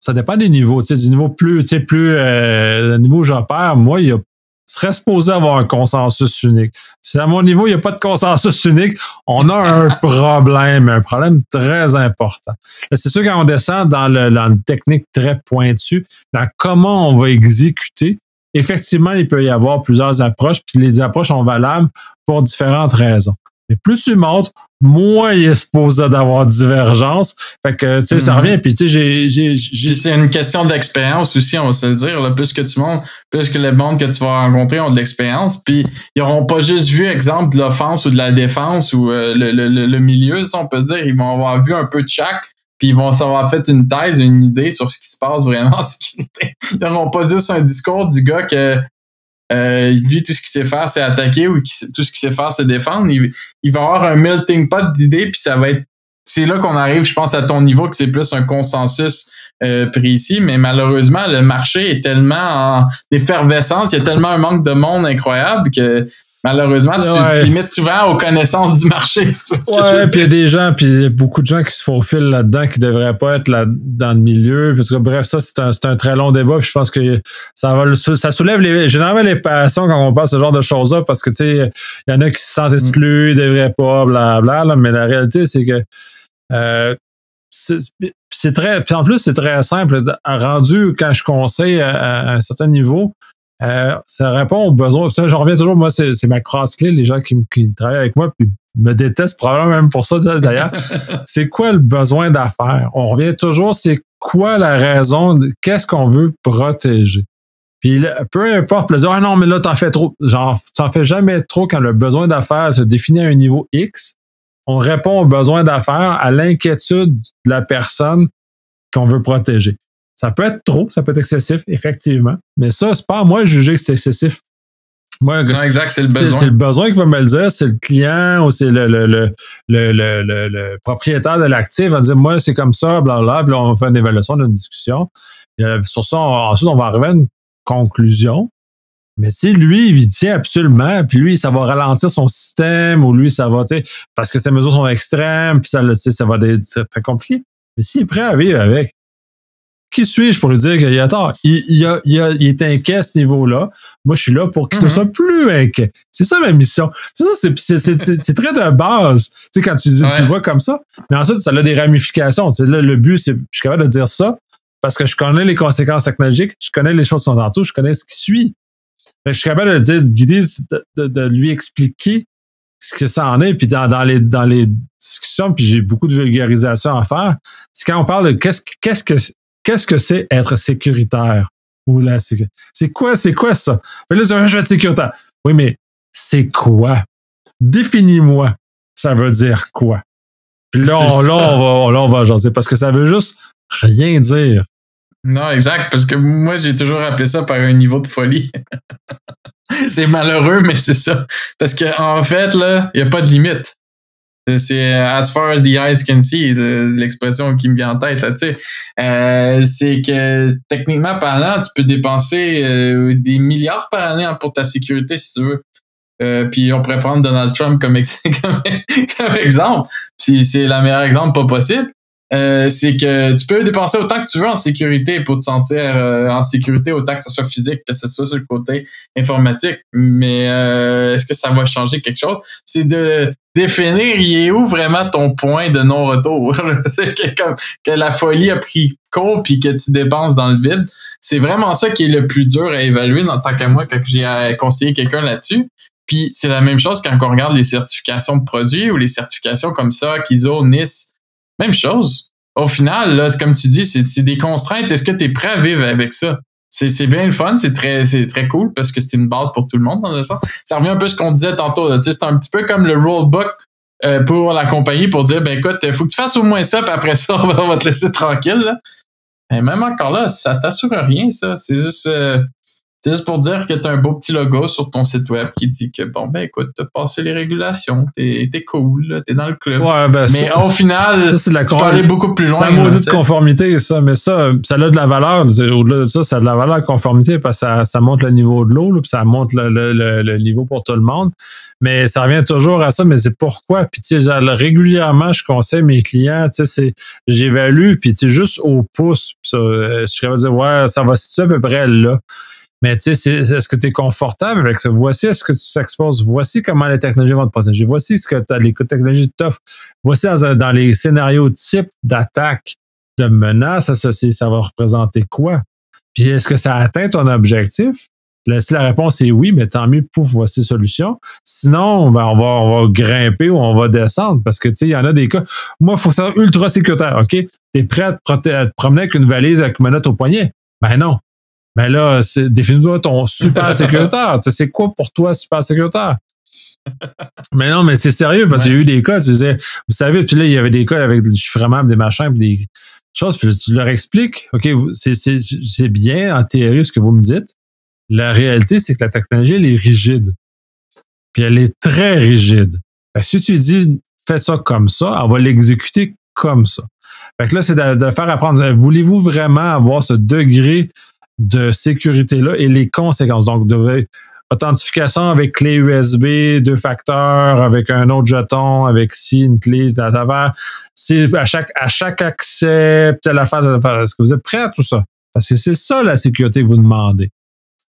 A: Ça dépend des niveaux. Tu sais, du niveau plus, tu sais, plus euh, le niveau où j'opère, moi, il y a serait supposé avoir un consensus unique. Si à mon niveau, il n'y a pas de consensus unique, on a un problème, un problème très important. C'est sûr quand on descend dans, le, dans une technique très pointue, dans comment on va exécuter, effectivement, il peut y avoir plusieurs approches, puis les approches sont valables pour différentes raisons. Mais plus tu montes, moins il est supposé d'avoir divergence. Fait que, tu sais, ça mhm. revient. Puis, tu sais, j'ai.
B: C'est une question d'expérience aussi, on va se le dire. Là. Plus que tu montes, plus que les bandes que tu vas rencontrer ont de l'expérience. Puis, ils n'auront pas juste vu, exemple, de l'offense ou de la défense ou euh, le, le, le, milieu, si on peut dire. Ils vont avoir vu un peu de chaque. Puis ils vont s'avoir fait une thèse, une idée sur ce qui se passe vraiment en sécurité. Ils n'auront pas juste un discours du gars que euh, lui, tout ce qu'il sait faire, c'est attaquer ou tout ce qu'il sait faire, c'est défendre. Il, va avoir un melting pot d'idées, puis ça va être. C'est là qu'on arrive, je pense, à ton niveau, que c'est plus un consensus euh, précis. Mais malheureusement, le marché est tellement en effervescence, il y a tellement un manque de monde incroyable que malheureusement, tu te limites souvent aux connaissances du marché. Si tu
A: ouais, puis il y a des gens, puis il y a beaucoup de gens qui se faufilent là-dedans qui devraient pas être là dans le milieu. Parce que bref, ça, c'est un, un, très long débat. Puis je pense que ça va ça soulève les, généralement les passions quand on parle ce genre de choses-là, parce que tu sais, il y en a qui se sentent exclus, ils devraient pas, blablabla. Bla, mais la réalité, c'est que euh, c'est très. Puis en plus, c'est très simple. Rendu quand je conseille à un certain niveau, euh, ça répond aux besoins. Ça, j'en reviens toujours, moi, c'est, ma cross clé, les gens qui, qui, travaillent avec moi, puis me détestent probablement même pour ça, d'ailleurs. c'est quoi le besoin d'affaires? On revient toujours, c'est quoi la raison, qu'est-ce qu'on veut protéger? Puis peu importe, le dire, ah non, mais là, t'en fais trop. Genre, t'en fais jamais trop quand le besoin d'affaires se définit à un niveau X. On répond aux besoins d'affaires, à l'inquiétude de la personne qu'on veut protéger. Ça peut être trop, ça peut être excessif, effectivement. Mais ça, c'est pas à moi de juger que c'est excessif.
B: Moi, non, exact, c'est le besoin.
A: C'est le besoin qui va me le dire, c'est le client ou c'est le, le, le, le, le, propriétaire de l'actif va dire Moi, c'est comme ça, blablabla, puis on fait une évaluation, une discussion. Euh, sur ça, ensuite, on va arriver à une conclusion. Mais si lui, il tient absolument, puis lui, ça va ralentir son système, ou lui, ça va, tu sais, parce que ses mesures sont extrêmes, puis ça, ça va être très compliqué. Mais s'il est prêt à vivre avec, qui suis-je pour lui dire qu'il a tort? Il, il, il, est inquiet à ce niveau-là. Moi, je suis là pour qu'il ne mm-hmm. soit plus inquiet. C'est ça ma mission. C'est ça, c'est très de base. Tu sais, quand tu, dis, tu le vois comme ça. Mais ensuite, ça a des ramifications. Tu là, le but, c'est, je suis capable de dire ça parce que je connais les conséquences technologiques, je connais les choses qui sont autour, je connais ce qui suit. je suis capable de dire, de guider, de, de, lui expliquer ce que ça en est. Puis dans, dans, les, dans les discussions, puis j'ai beaucoup de vulgarisation à faire, c'est quand on parle de qu'est-ce, qu'est-ce que qu'est-ce que c'est être sécuritaire? Ou là, c'est quoi, c'est quoi ça? Fait là, je vais être sécuritaire. Oui, mais c'est quoi? Définis-moi. Ça veut dire quoi? Puis là, on, là, on va, là, on va jaser parce que ça veut juste rien dire.
B: Non, exact, parce que moi, j'ai toujours appelé ça par un niveau de folie. c'est malheureux, mais c'est ça. Parce qu'en en fait, là, il n'y a pas de limite. C'est as far as the eyes can see, l'expression qui me vient en tête, là, tu sais. Euh, c'est que techniquement parlant, tu peux dépenser euh, des milliards par année pour ta sécurité, si tu veux. Euh, puis on pourrait prendre Donald Trump comme, exemple. Si c'est le meilleur exemple pas possible. Euh, c'est que tu peux dépenser autant que tu veux en sécurité pour te sentir euh, en sécurité, autant que ce soit physique, que ce soit sur le côté informatique. Mais euh, est-ce que ça va changer quelque chose? C'est de définir il est où vraiment ton point de non-retour. c'est que, comme, que la folie a pris court puis que tu dépenses dans le vide. C'est vraiment ça qui est le plus dur à évaluer en tant que moi quand j'ai conseillé quelqu'un là-dessus. Puis c'est la même chose quand on regarde les certifications de produits ou les certifications comme ça, KISO, NIS, même chose. Au final, là, comme tu dis, c'est des contraintes. Est-ce que tu es prêt à vivre avec ça? C'est bien le fun, c'est très, très cool parce que c'est une base pour tout le monde dans Ça revient un peu à ce qu'on disait tantôt. C'est un petit peu comme le rollbook euh, pour la compagnie pour dire ben écoute, faut que tu fasses au moins ça, puis après ça, on va, te laisser tranquille. Là. Même encore là, ça t'assure rien, ça. C'est juste euh, c'est juste pour dire que tu as un beau petit logo sur ton site web qui dit que, bon, ben écoute, tu as passé les régulations, t'es es cool, t'es dans le club.
A: Ouais, ben,
B: mais au final, ça, la tu peux aller beaucoup plus loin.
A: La maudite conformité, ça, mais ça, ça a de la valeur. Au-delà de ça, ça a de la valeur conformité parce que ça, ça monte le niveau de l'eau, puis ça monte le, le, le, niveau pour tout le monde. Mais ça revient toujours à ça, mais c'est pourquoi? Puis tu sais, régulièrement, je conseille mes clients, tu sais, j'évalue, puis tu sais, juste au pouce, ça, je serais dire, ouais, ça va situer à peu près là. Mais tu sais, est-ce que tu es confortable avec ça? Voici est-ce que tu t'exposes. Voici comment les technologies vont te protéger. Voici ce que les technologies t'offrent. Voici dans, les scénarios types d'attaque, de menaces associées, ça va représenter quoi? Puis est-ce que ça atteint ton objectif? Là, si la réponse est oui, mais tant mieux, pour voici solution. Sinon, ben, on, va, on va grimper ou on va descendre parce que, tu sais, il y en a des cas. Moi, il faut ça ultra sécuritaire, OK? Tu es prêt à te, promener avec une valise avec une manette au poignet? Ben non. Mais là, définis-toi ton super sécuritaire. c'est quoi pour toi super sécuritaire? mais non, mais c'est sérieux parce qu'il y a eu des cas, tu disais, vous savez, puis là, il y avait des cas avec du chiffrement, des machins, puis des choses, puis tu leur expliques, OK, c'est bien en théorie ce que vous me dites. La réalité, c'est que la technologie, elle est rigide. Puis elle est très rigide. si tu dis, fais ça comme ça, on va l'exécuter comme ça. Fait que là, c'est de, de, faire apprendre. Voulez-vous vraiment avoir ce degré de sécurité-là et les conséquences. Donc, de authentification avec clé USB, deux facteurs, avec un autre jeton, avec si une clé à travers. C'est à chaque, à chaque accès, telle affaire, telle affaire. Est-ce que vous êtes prêts à tout ça? Parce que c'est ça la sécurité que vous demandez.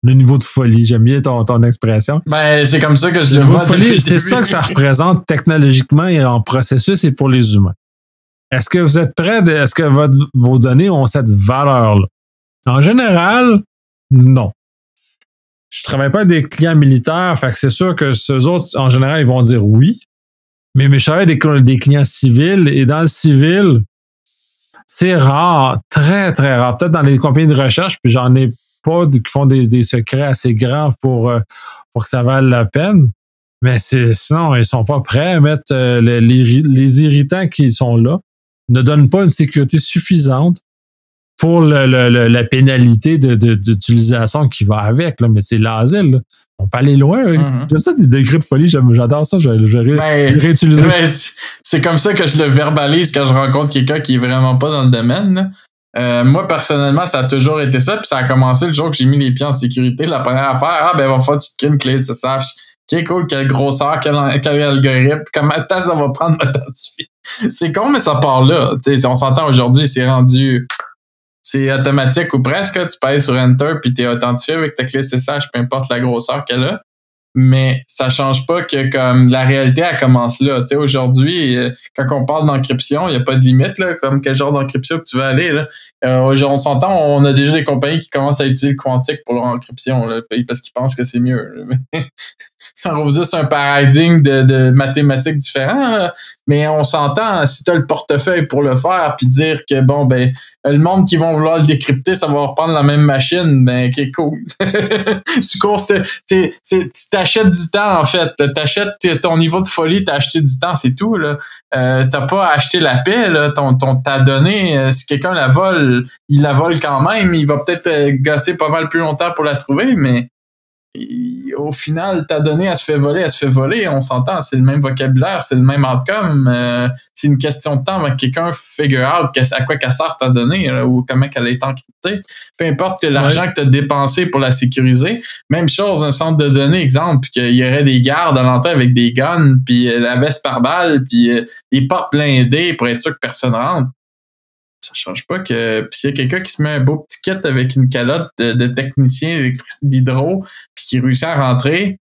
A: Le niveau de folie, j'aime bien ton, ton expression.
B: Ben, c'est comme ça que je le, vois.
A: C'est ça que ça représente technologiquement et en processus et pour les humains. Est-ce que vous êtes prêts? Est-ce que votre, vos données ont cette valeur-là? En général, non. Je travaille pas avec des clients militaires, fait c'est sûr que ceux autres, en général, ils vont dire oui. Mais, mais je travaille avec des, clients civils et dans le civil, c'est rare, très, très rare. Peut-être dans les compagnies de recherche, puis j'en ai pas qui font des, secrets assez grands pour, euh, pour que ça vaille la peine. Mais sinon, ils sont pas prêts à mettre euh, les, irritants qui sont là, ne donnent pas une sécurité suffisante pour le, la pénalité d'utilisation de, qui va avec, là, mais c'est l'asile. On peut aller loin. Mm-hmm. J'aime ça des degrés de folie, j'adore ça, je, vais ben, réutiliser.
B: Ben, c'est comme ça que je le verbalise quand je rencontre quelqu'un qui est vraiment pas dans le domaine. Euh, moi, personnellement, ça a toujours été ça, puis ça a commencé le jour que j'ai mis les pieds en sécurité. La première affaire, ah ben va falloir que tu te crées une clé SSH. Ok, cool, quelle grosseur, quel, quel algorithme, comment de ça va prendre m'identifier. C'est con, mais ça part là. T'sais, on s'entend aujourd'hui, c'est rendu c'est automatique ou presque. Tu pèses sur Enter puis tu es authentifié avec ta clé SSH, peu importe la grosseur qu'elle a. Mais ça change pas que comme la réalité, elle commence là. Tu sais, aujourd'hui, euh, quand on parle d'encryption, il n'y a pas de limite, là, comme quel genre d'encryption que tu veux aller. Là. Euh, on s'entend, on a déjà des compagnies qui commencent à utiliser le quantique pour leur encryption là, parce qu'ils pensent que c'est mieux. ça juste un paradigme de, mathématiques différent. Mais on s'entend, si tu as le portefeuille pour le faire, puis dire que bon, ben, le monde qui vont vouloir le décrypter, ça va reprendre la même machine, ben, ok, cool. tu cours, tu t'achètes du temps, en fait. T'achètes ton niveau de folie, t'as acheté du temps, c'est tout, là. Euh, t'as pas acheté la paix, là. Ton, ton, t'as donné, euh, si quelqu'un la vole, il la vole quand même. Il va peut-être euh, gosser pas mal plus longtemps pour la trouver, mais au final, ta donnée, elle se fait voler, elle se fait voler. On s'entend, c'est le même vocabulaire, c'est le même outcome. Euh, c'est une question de temps que quelqu'un figure out à quoi qu'elle sert ta donnée ou comment elle est encryptée. Peu importe l'argent que tu as dépensé pour la sécuriser. Même chose, un centre de données, exemple, qu'il y aurait des gardes à l'entrée avec des guns, puis euh, la veste par balle, puis euh, les portes blindées pour être sûr que personne rentre ça change pas que puis s'il y a quelqu'un qui se met un beau petit kit avec une calotte de, technicien d'hydro puis qui réussit à rentrer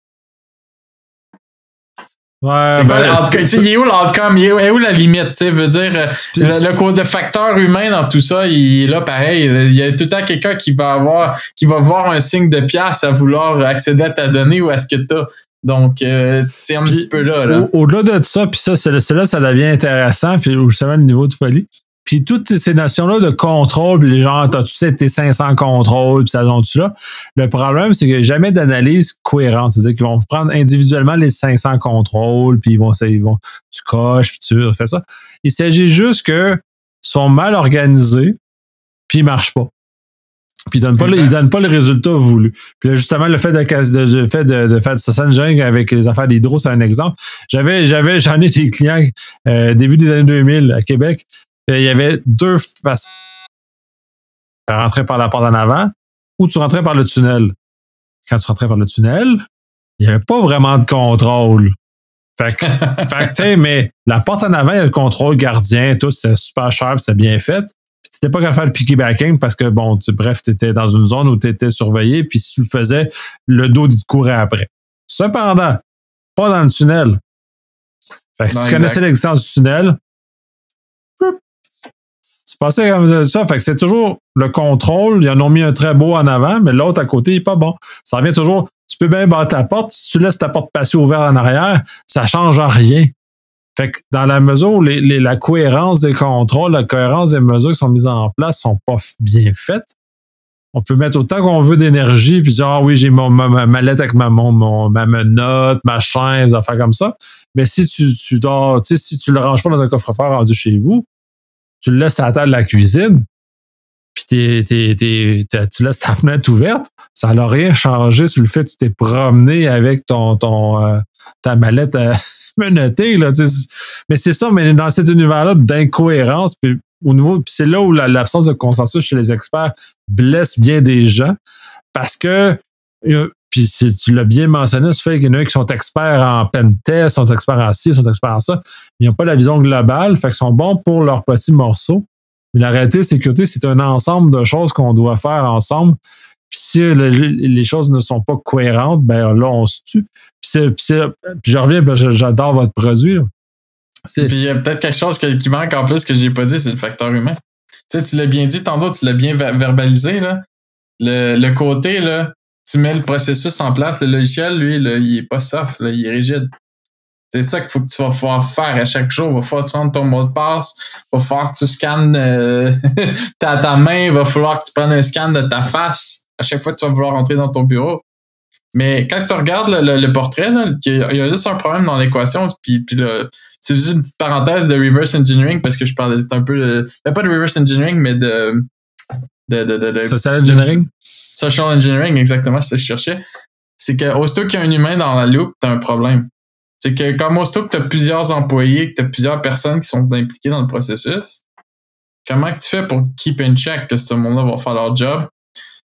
A: Ouais,
B: ben, il est où l'outcome? Il est où la limite? Tu veut dire, euh, le, cause de facteur humain dans tout ça, il est là pareil. Il y a tout le temps quelqu'un qui va avoir, qui va voir un signe de pièce à vouloir accéder à ta donnée ou à ce que tu as. Donc, euh, c'est un petit peu là. là.
A: Au-delà de ça, puis ça, c'est là, ça devient intéressant, puis justement le niveau de folie. Puis toutes ces notions-là de contrôle, puis les gens, t'as tu sais tes 500 contrôles, puis ça tu là. Le problème, c'est que jamais d'analyse cohérente. C'est-à-dire qu'ils vont prendre individuellement les 500 contrôles, puis ils vont, ils vont, tu coches, puis tu fais ça. Il s'agit juste que sont mal organisés, puis ils marchent pas. Puis ils donnent pas, ils donnent pas le résultat voulu. Puis là, justement, le fait de, de, fait de, de faire engineering avec les affaires d'hydro, c'est un exemple. J'avais, j'avais, j'en ai des clients euh, début des années 2000 à Québec il y avait deux façons. Tu rentrais par la porte en avant ou tu rentrais par le tunnel. Quand tu rentrais par le tunnel, il n'y avait pas vraiment de contrôle. Fait que, fait que mais la porte en avant, il y a le contrôle gardien, tout, c'est super cher, c'est bien fait. Tu n'étais pas capable de faire le piggybacking parce que, bon, tu, bref, tu étais dans une zone où tu étais surveillé, puis si tu le faisais, le dos, il te courait après. Cependant, pas dans le tunnel. Fait que si tu connaissais l'existence du tunnel, passé comme ça. Fait c'est toujours le contrôle. Ils en ont mis un très beau en avant, mais l'autre à côté, il n'est pas bon. Ça revient toujours. Tu peux bien battre ta porte. Si tu laisses ta porte passer ouverte en arrière, ça change rien. Fait que dans la mesure où la cohérence des contrôles, la cohérence des mesures qui sont mises en place sont pas bien faites, on peut mettre autant qu'on veut d'énergie puis dire ah oui j'ai mon ma, mallette avec ma mon, ma menotte ma chaise affaires comme ça mais si tu tu dors si tu le ranges pas dans un coffre-fort rendu chez vous tu le laisses à la table de la cuisine, puis tu laisses ta fenêtre ouverte, ça n'a rien changé sur le fait que tu t'es promené avec ton, ton euh, ta mallette euh, menottée. Là, mais c'est ça, mais dans cet univers-là d'incohérence, puis au niveau, c'est là où l'absence de consensus chez les experts blesse bien des gens, parce que euh, puis si tu l'as bien mentionné, ce fait qu'il y en a qui sont experts en pen test, sont experts en ci, sont experts en ça, mais ils n'ont pas la vision globale, fait qu'ils sont bons pour leurs petits morceaux. Mais la réalité, sécurité, c'est un ensemble de choses qu'on doit faire ensemble. Puis si les choses ne sont pas cohérentes, ben là, on se tue. Puis, puis, je reviens, j'adore votre produit.
B: Puis il y a peut-être quelque chose qui manque en plus que j'ai pas dit, c'est le facteur humain. Tu sais, tu l'as bien dit tantôt, tu l'as bien verbalisé, là. Le, le côté, là, tu mets le processus en place, le logiciel, lui, là, il est pas soft, là, il est rigide. C'est ça qu'il faut que tu vas pouvoir faire à chaque jour. Il va falloir que tu rentres ton mot de passe. Il va falloir que tu scannes euh, ta, ta main. Il va falloir que tu prennes un scan de ta face à chaque fois que tu vas vouloir rentrer dans ton bureau. Mais quand tu regardes le, portrait, là, il y a juste un problème dans l'équation. Puis, puis c'est juste une petite parenthèse de reverse engineering parce que je parlais un peu de, pas de reverse engineering, mais de, de, de, de
A: social engineering?
B: Social engineering, exactement, ce que je cherchais. C'est que aussitôt qu'il y a un humain dans la loupe, t'as un problème. C'est que comme aussitôt que t'as plusieurs employés, que t'as plusieurs personnes qui sont impliquées dans le processus, comment tu fais pour keep in check que ce monde-là va faire leur job?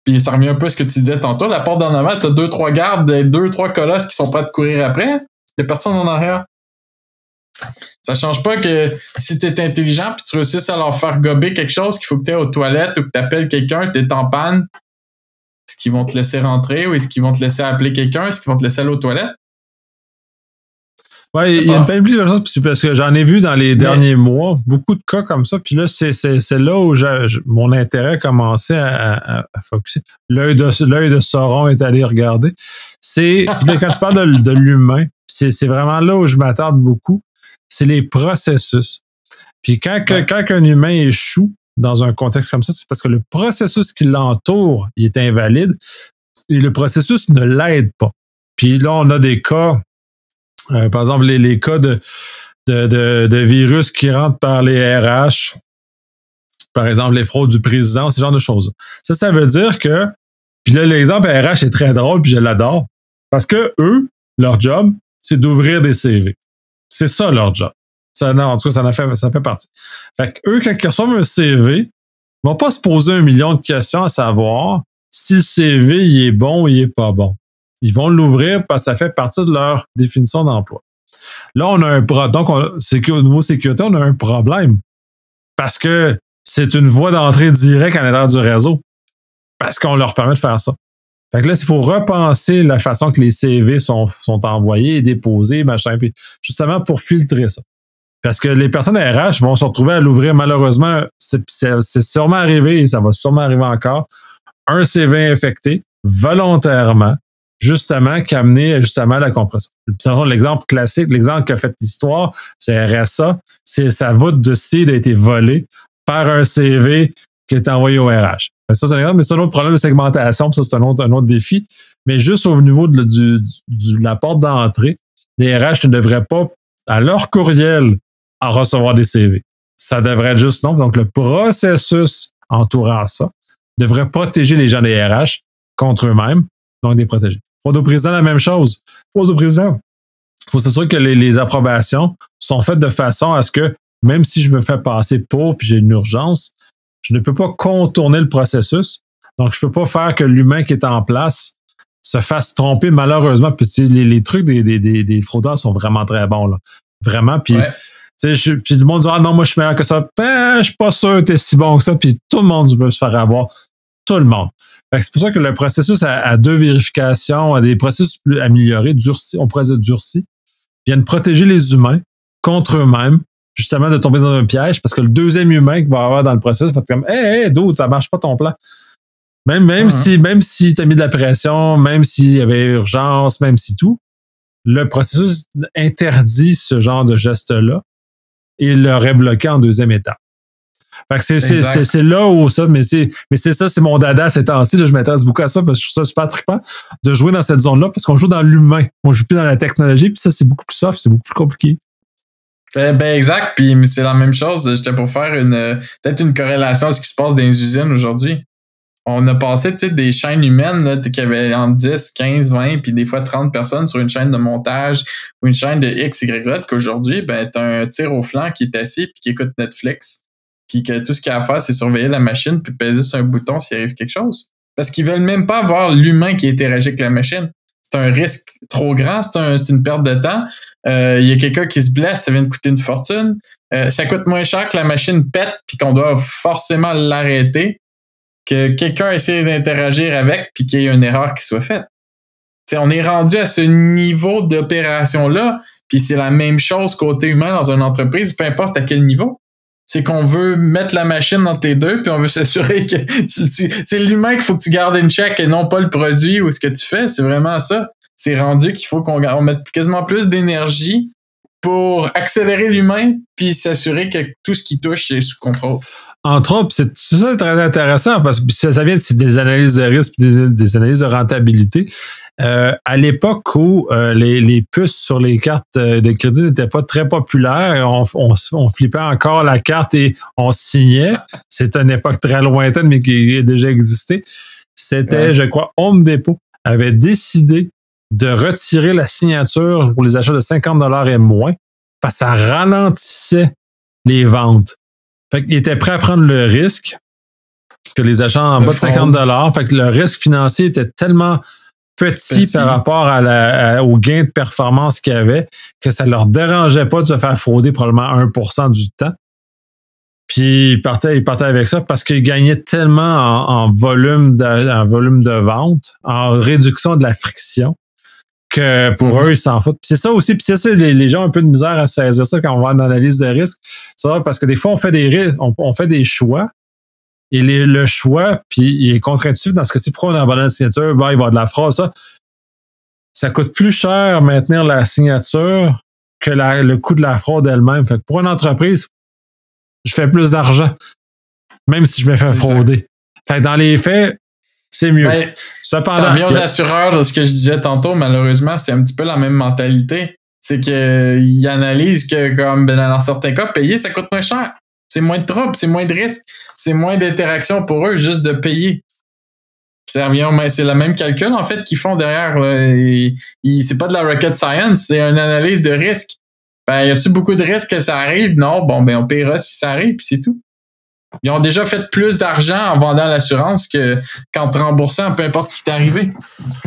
B: Puis ça revient un peu à ce que tu disais tantôt. La porte d'en avant, t'as deux, trois gardes, deux, trois colosses qui sont prêts à courir après. Il y a personne en arrière. Ça change pas que si tu es intelligent puis tu réussis à leur faire gober quelque chose qu'il faut que tu aux toilettes ou que tu appelles quelqu'un, tu es en panne, est-ce qu'ils vont te laisser rentrer ou est-ce qu'ils vont te laisser appeler quelqu'un? Est-ce qu'ils vont te laisser aller aux toilettes?
A: Oui, il y a une plein de choses, parce que j'en ai vu dans les derniers mois beaucoup de cas comme ça. Puis là, c'est là où mon intérêt a commencé à, à, L'œil de, l'œil de Sauron est allé regarder. C'est quand tu parles de, l'humain, c'est vraiment là où je m'attarde beaucoup. C'est les processus. Puis quand, quand un humain échoue, dans un contexte comme ça, c'est parce que le processus qui l'entoure, il est invalide et le processus ne l'aide pas. Puis là, on a des cas, euh, par exemple, les, les cas de, de, de, de, virus qui rentrent par les RH, par exemple, les fraudes du président, ce genre de choses. Ça, ça veut dire que, puis là, l'exemple RH est très drôle, puis je l'adore, parce que eux, leur job, c'est d'ouvrir des CV. C'est ça leur job. Ça, non, en tout cas, ça, en fait, ça fait partie. Fait que eux, quand ils reçoivent un CV, ils vont pas se poser un million de questions à savoir si le CV il est bon ou il est pas bon. Ils vont l'ouvrir parce que ça fait partie de leur définition d'emploi. Là, on a un. Donc, on, au niveau sécurité, on a un problème. Parce que c'est une voie d'entrée directe à l'intérieur du réseau. Parce qu'on leur permet de faire ça. Fait que là, il faut repenser la façon que les CV sont, sont envoyés et déposés, machin, puis justement pour filtrer ça. Parce que les personnes RH vont se retrouver à l'ouvrir, malheureusement, c'est sûrement arrivé et ça va sûrement arriver encore, un CV infecté volontairement, justement, qui a amené justement la compression. L'exemple classique, l'exemple qui a fait l'histoire, c'est RSA, c'est sa voûte de seed a été volée par un CV qui est envoyé au RH. Ça, c'est un exemple, mais c'est un autre problème de segmentation, ça, c'est un autre, un autre défi. Mais juste au niveau de, du, de la porte d'entrée, les RH ne devraient pas, à leur courriel, en recevoir des CV. Ça devrait être juste non. Donc, le processus entourant ça devrait protéger les gens des RH contre eux-mêmes, donc des protéger. Faut au président la même chose. Faut au président. Il faut s'assurer que les, approbations sont faites de façon à ce que, même si je me fais passer pour puis j'ai une urgence, je ne peux pas contourner le processus. Donc, je peux pas faire que l'humain qui est en place se fasse tromper malheureusement. Puis les, les trucs des, fraudeurs sont vraiment très bons. Là. Vraiment. Puis, je, puis le monde dit Ah non, moi je suis meilleur que ça. Ben, je suis pas sûr que tu es si bon que ça. Puis tout le monde veut se faire avoir. Tout le monde. C'est pour ça que le processus a, deux vérifications, a des processus plus améliorés, durcis, on pourrait dire durcis, viennent protéger les humains contre eux-mêmes, justement de tomber dans un piège, parce que le deuxième humain qui va avoir dans le processus va être comme Hey, hey, d'autres, ça marche pas ton plan. Même, même uh-huh. si, même si tu as mis de la pression, même s'il y avait urgence, même si tout, le processus interdit ce genre de geste-là et l'aurait bloqué en deuxième étape. Fait que c'est là où ça, mais c'est mais c'est ça, c'est mon dada ces temps-ci. Je m'intéresse beaucoup à ça parce que je trouve ça super trippant de jouer dans cette zone-là parce qu'on joue dans l'humain. On joue plus dans la technologie, puis ça, c'est beaucoup plus soft, c'est beaucoup plus compliqué.
B: Ben, ben exact, puis c'est la même chose. J'étais pour faire une peut-être une corrélation à ce qui se passe dans les usines aujourd'hui on a passé des chaînes humaines là, qui avaient entre 10, 15, 20, puis des fois 30 personnes sur une chaîne de montage ou une chaîne de X, Y, Z, qu'aujourd'hui, ben, tu un tir au flanc qui est assis puis qui écoute Netflix. Puis que tout ce qu'il a à faire, c'est surveiller la machine puis peser sur un bouton s'il arrive quelque chose. Parce qu'ils veulent même pas voir l'humain qui interagit avec la machine. C'est un risque trop grand, c'est un, une perte de temps. Euh, il y a quelqu'un qui se blesse, ça vient de coûter une fortune. Euh, ça coûte moins cher que la machine pète puis qu'on doit forcément l'arrêter que quelqu'un essaie d'interagir avec puis qu'il y ait une erreur qui soit faite. T'sais, on est rendu à ce niveau d'opération-là, puis c'est la même chose côté humain dans une entreprise, peu importe à quel niveau. C'est qu'on veut mettre la machine dans tes deux, puis on veut s'assurer que c'est l'humain qu'il faut que tu gardes une check et non pas le produit ou ce que tu fais. C'est vraiment ça. C'est rendu qu'il faut qu'on mette quasiment plus d'énergie pour accélérer l'humain puis s'assurer que tout ce qui touche est sous contrôle.
A: Entre autres, c'est ça très intéressant parce que ça, vient des analyses de risque, des, des analyses de rentabilité. Euh, à l'époque où euh, les, les, puces sur les cartes euh, de crédit n'étaient pas très populaires, on, on, on, flippait encore la carte et on signait. C'est une époque très lointaine, mais qui a déjà existé. C'était, je crois, Home Depot avait décidé de retirer la signature pour les achats de 50 dollars et moins parce que ça ralentissait les ventes. Fait qu'il était prêt à prendre le risque que les achats en bas de 50 dollars. Fait que le risque financier était tellement petit, par rapport à la, au gain de performance qu'il y avait que ça leur dérangeait pas de se faire frauder probablement 1% du temps. Puis ils partaient, ils partaient avec ça parce qu'ils gagnaient tellement en, volume de, en volume de vente, en réduction de la friction, que pour mm-hmm. eux, ils s'en foutent. c'est ça aussi, puis c'est ça, les, gens ont un peu de misère à saisir ça quand on va en analyse de risque. Ça, parce que des fois, on fait des risques, on, fait des choix. Et le choix, puis il est contre-intuitif dans ce que c'est pourquoi on abandonne la signature, bah, il va y avoir de la fraude, ça. Ça coûte plus cher maintenir la signature que le coût de la fraude elle-même. Fait que pour une entreprise, je fais plus d'argent, même si je me fais frauder. Fait que dans les faits, c'est mieux. Cependant,
B: Ça revient aux assureurs de ce que je disais tantôt, malheureusement, c'est un petit peu la même mentalité. C'est qu'ils analysent que, comme ben, dans certains cas, payer, ça coûte moins cher. C'est moins de troubles, c'est moins de risques, c'est moins d'interaction pour eux juste de payer. Ça revient, même- c'est le même calcul en fait qu'ils font derrière. c'est pas de la rocket science, c'est une analyse de risque. Ben, y a-tu beaucoup de risques que ça arrive? Non, bon, ben on paiera si ça arrive, puis c'est tout. Ils ont déjà fait plus d'argent en vendant l'assurance que qu'en te remboursant, peu importe ce qui t'est arrivé.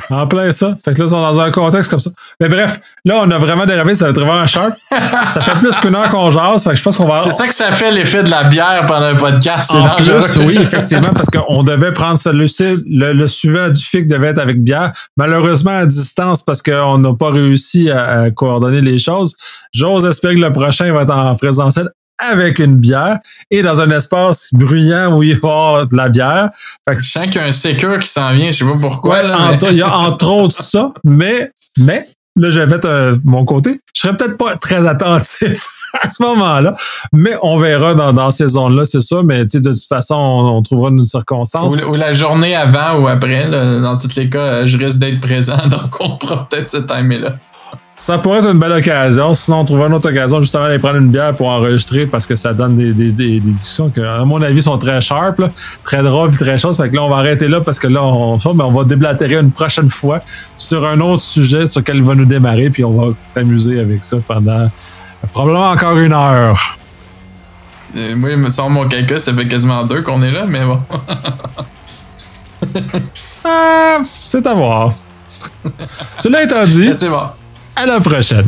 A: En plein ça. Fait que là, ils sont dans un contexte comme ça. Mais bref, là, on a vraiment dérivé, ça va être vraiment sharp. ça fait plus qu'une heure qu'on jase. Fait que je pense qu'on va.
B: C'est ça que ça fait l'effet de la bière pendant le podcast. C'est
A: En
B: dangereux.
A: plus, oui, effectivement, parce qu'on devait prendre celui-ci. Le, le suivant du FIC devait être avec bière. Malheureusement, à distance, parce qu'on n'a pas réussi à, à coordonner les choses. J'ose espérer que le prochain va être en présentiel avec une bière et dans un espace bruyant où il va y avoir de la bière. Fait que
B: Je sens qu'il y a un secure qui s'en vient, je sais pas pourquoi.
A: Ouais,
B: là, mais-
A: entre- il y a entre autres ça, mais, mais, là, je vais mettre euh, mon côté. Je serais peut-être pas très attentif à ce moment-là, mais on verra dans, dans ces zones-là, c'est ça. Mais tu sais, de toute façon, on, on trouvera une circonstance.
B: Ou, ou la journée avant ou après, là, dans tous les cas, je risque d'être présent, donc on pourra peut-être se timer là.
A: Ça pourrait être une belle occasion. Sinon, on trouvera une autre occasion justement d'aller prendre une bière pour enregistrer parce que ça donne des, des, des, des discussions qui, à mon avis, sont très sharp, là, très drôles et très choses. Fait que là, on va arrêter là parce que là, on, mais on va déblatérer une prochaine fois sur un autre sujet sur lequel il va nous démarrer, puis on va s'amuser avec ça pendant euh, probablement encore une heure.
B: Euh, moi, il me semble mon calcul, ça fait quasiment deux qu'on est là, mais bon.
A: Ah, c'est à voir. Cela étant dit,
B: c'est bon.
A: À la prochaine.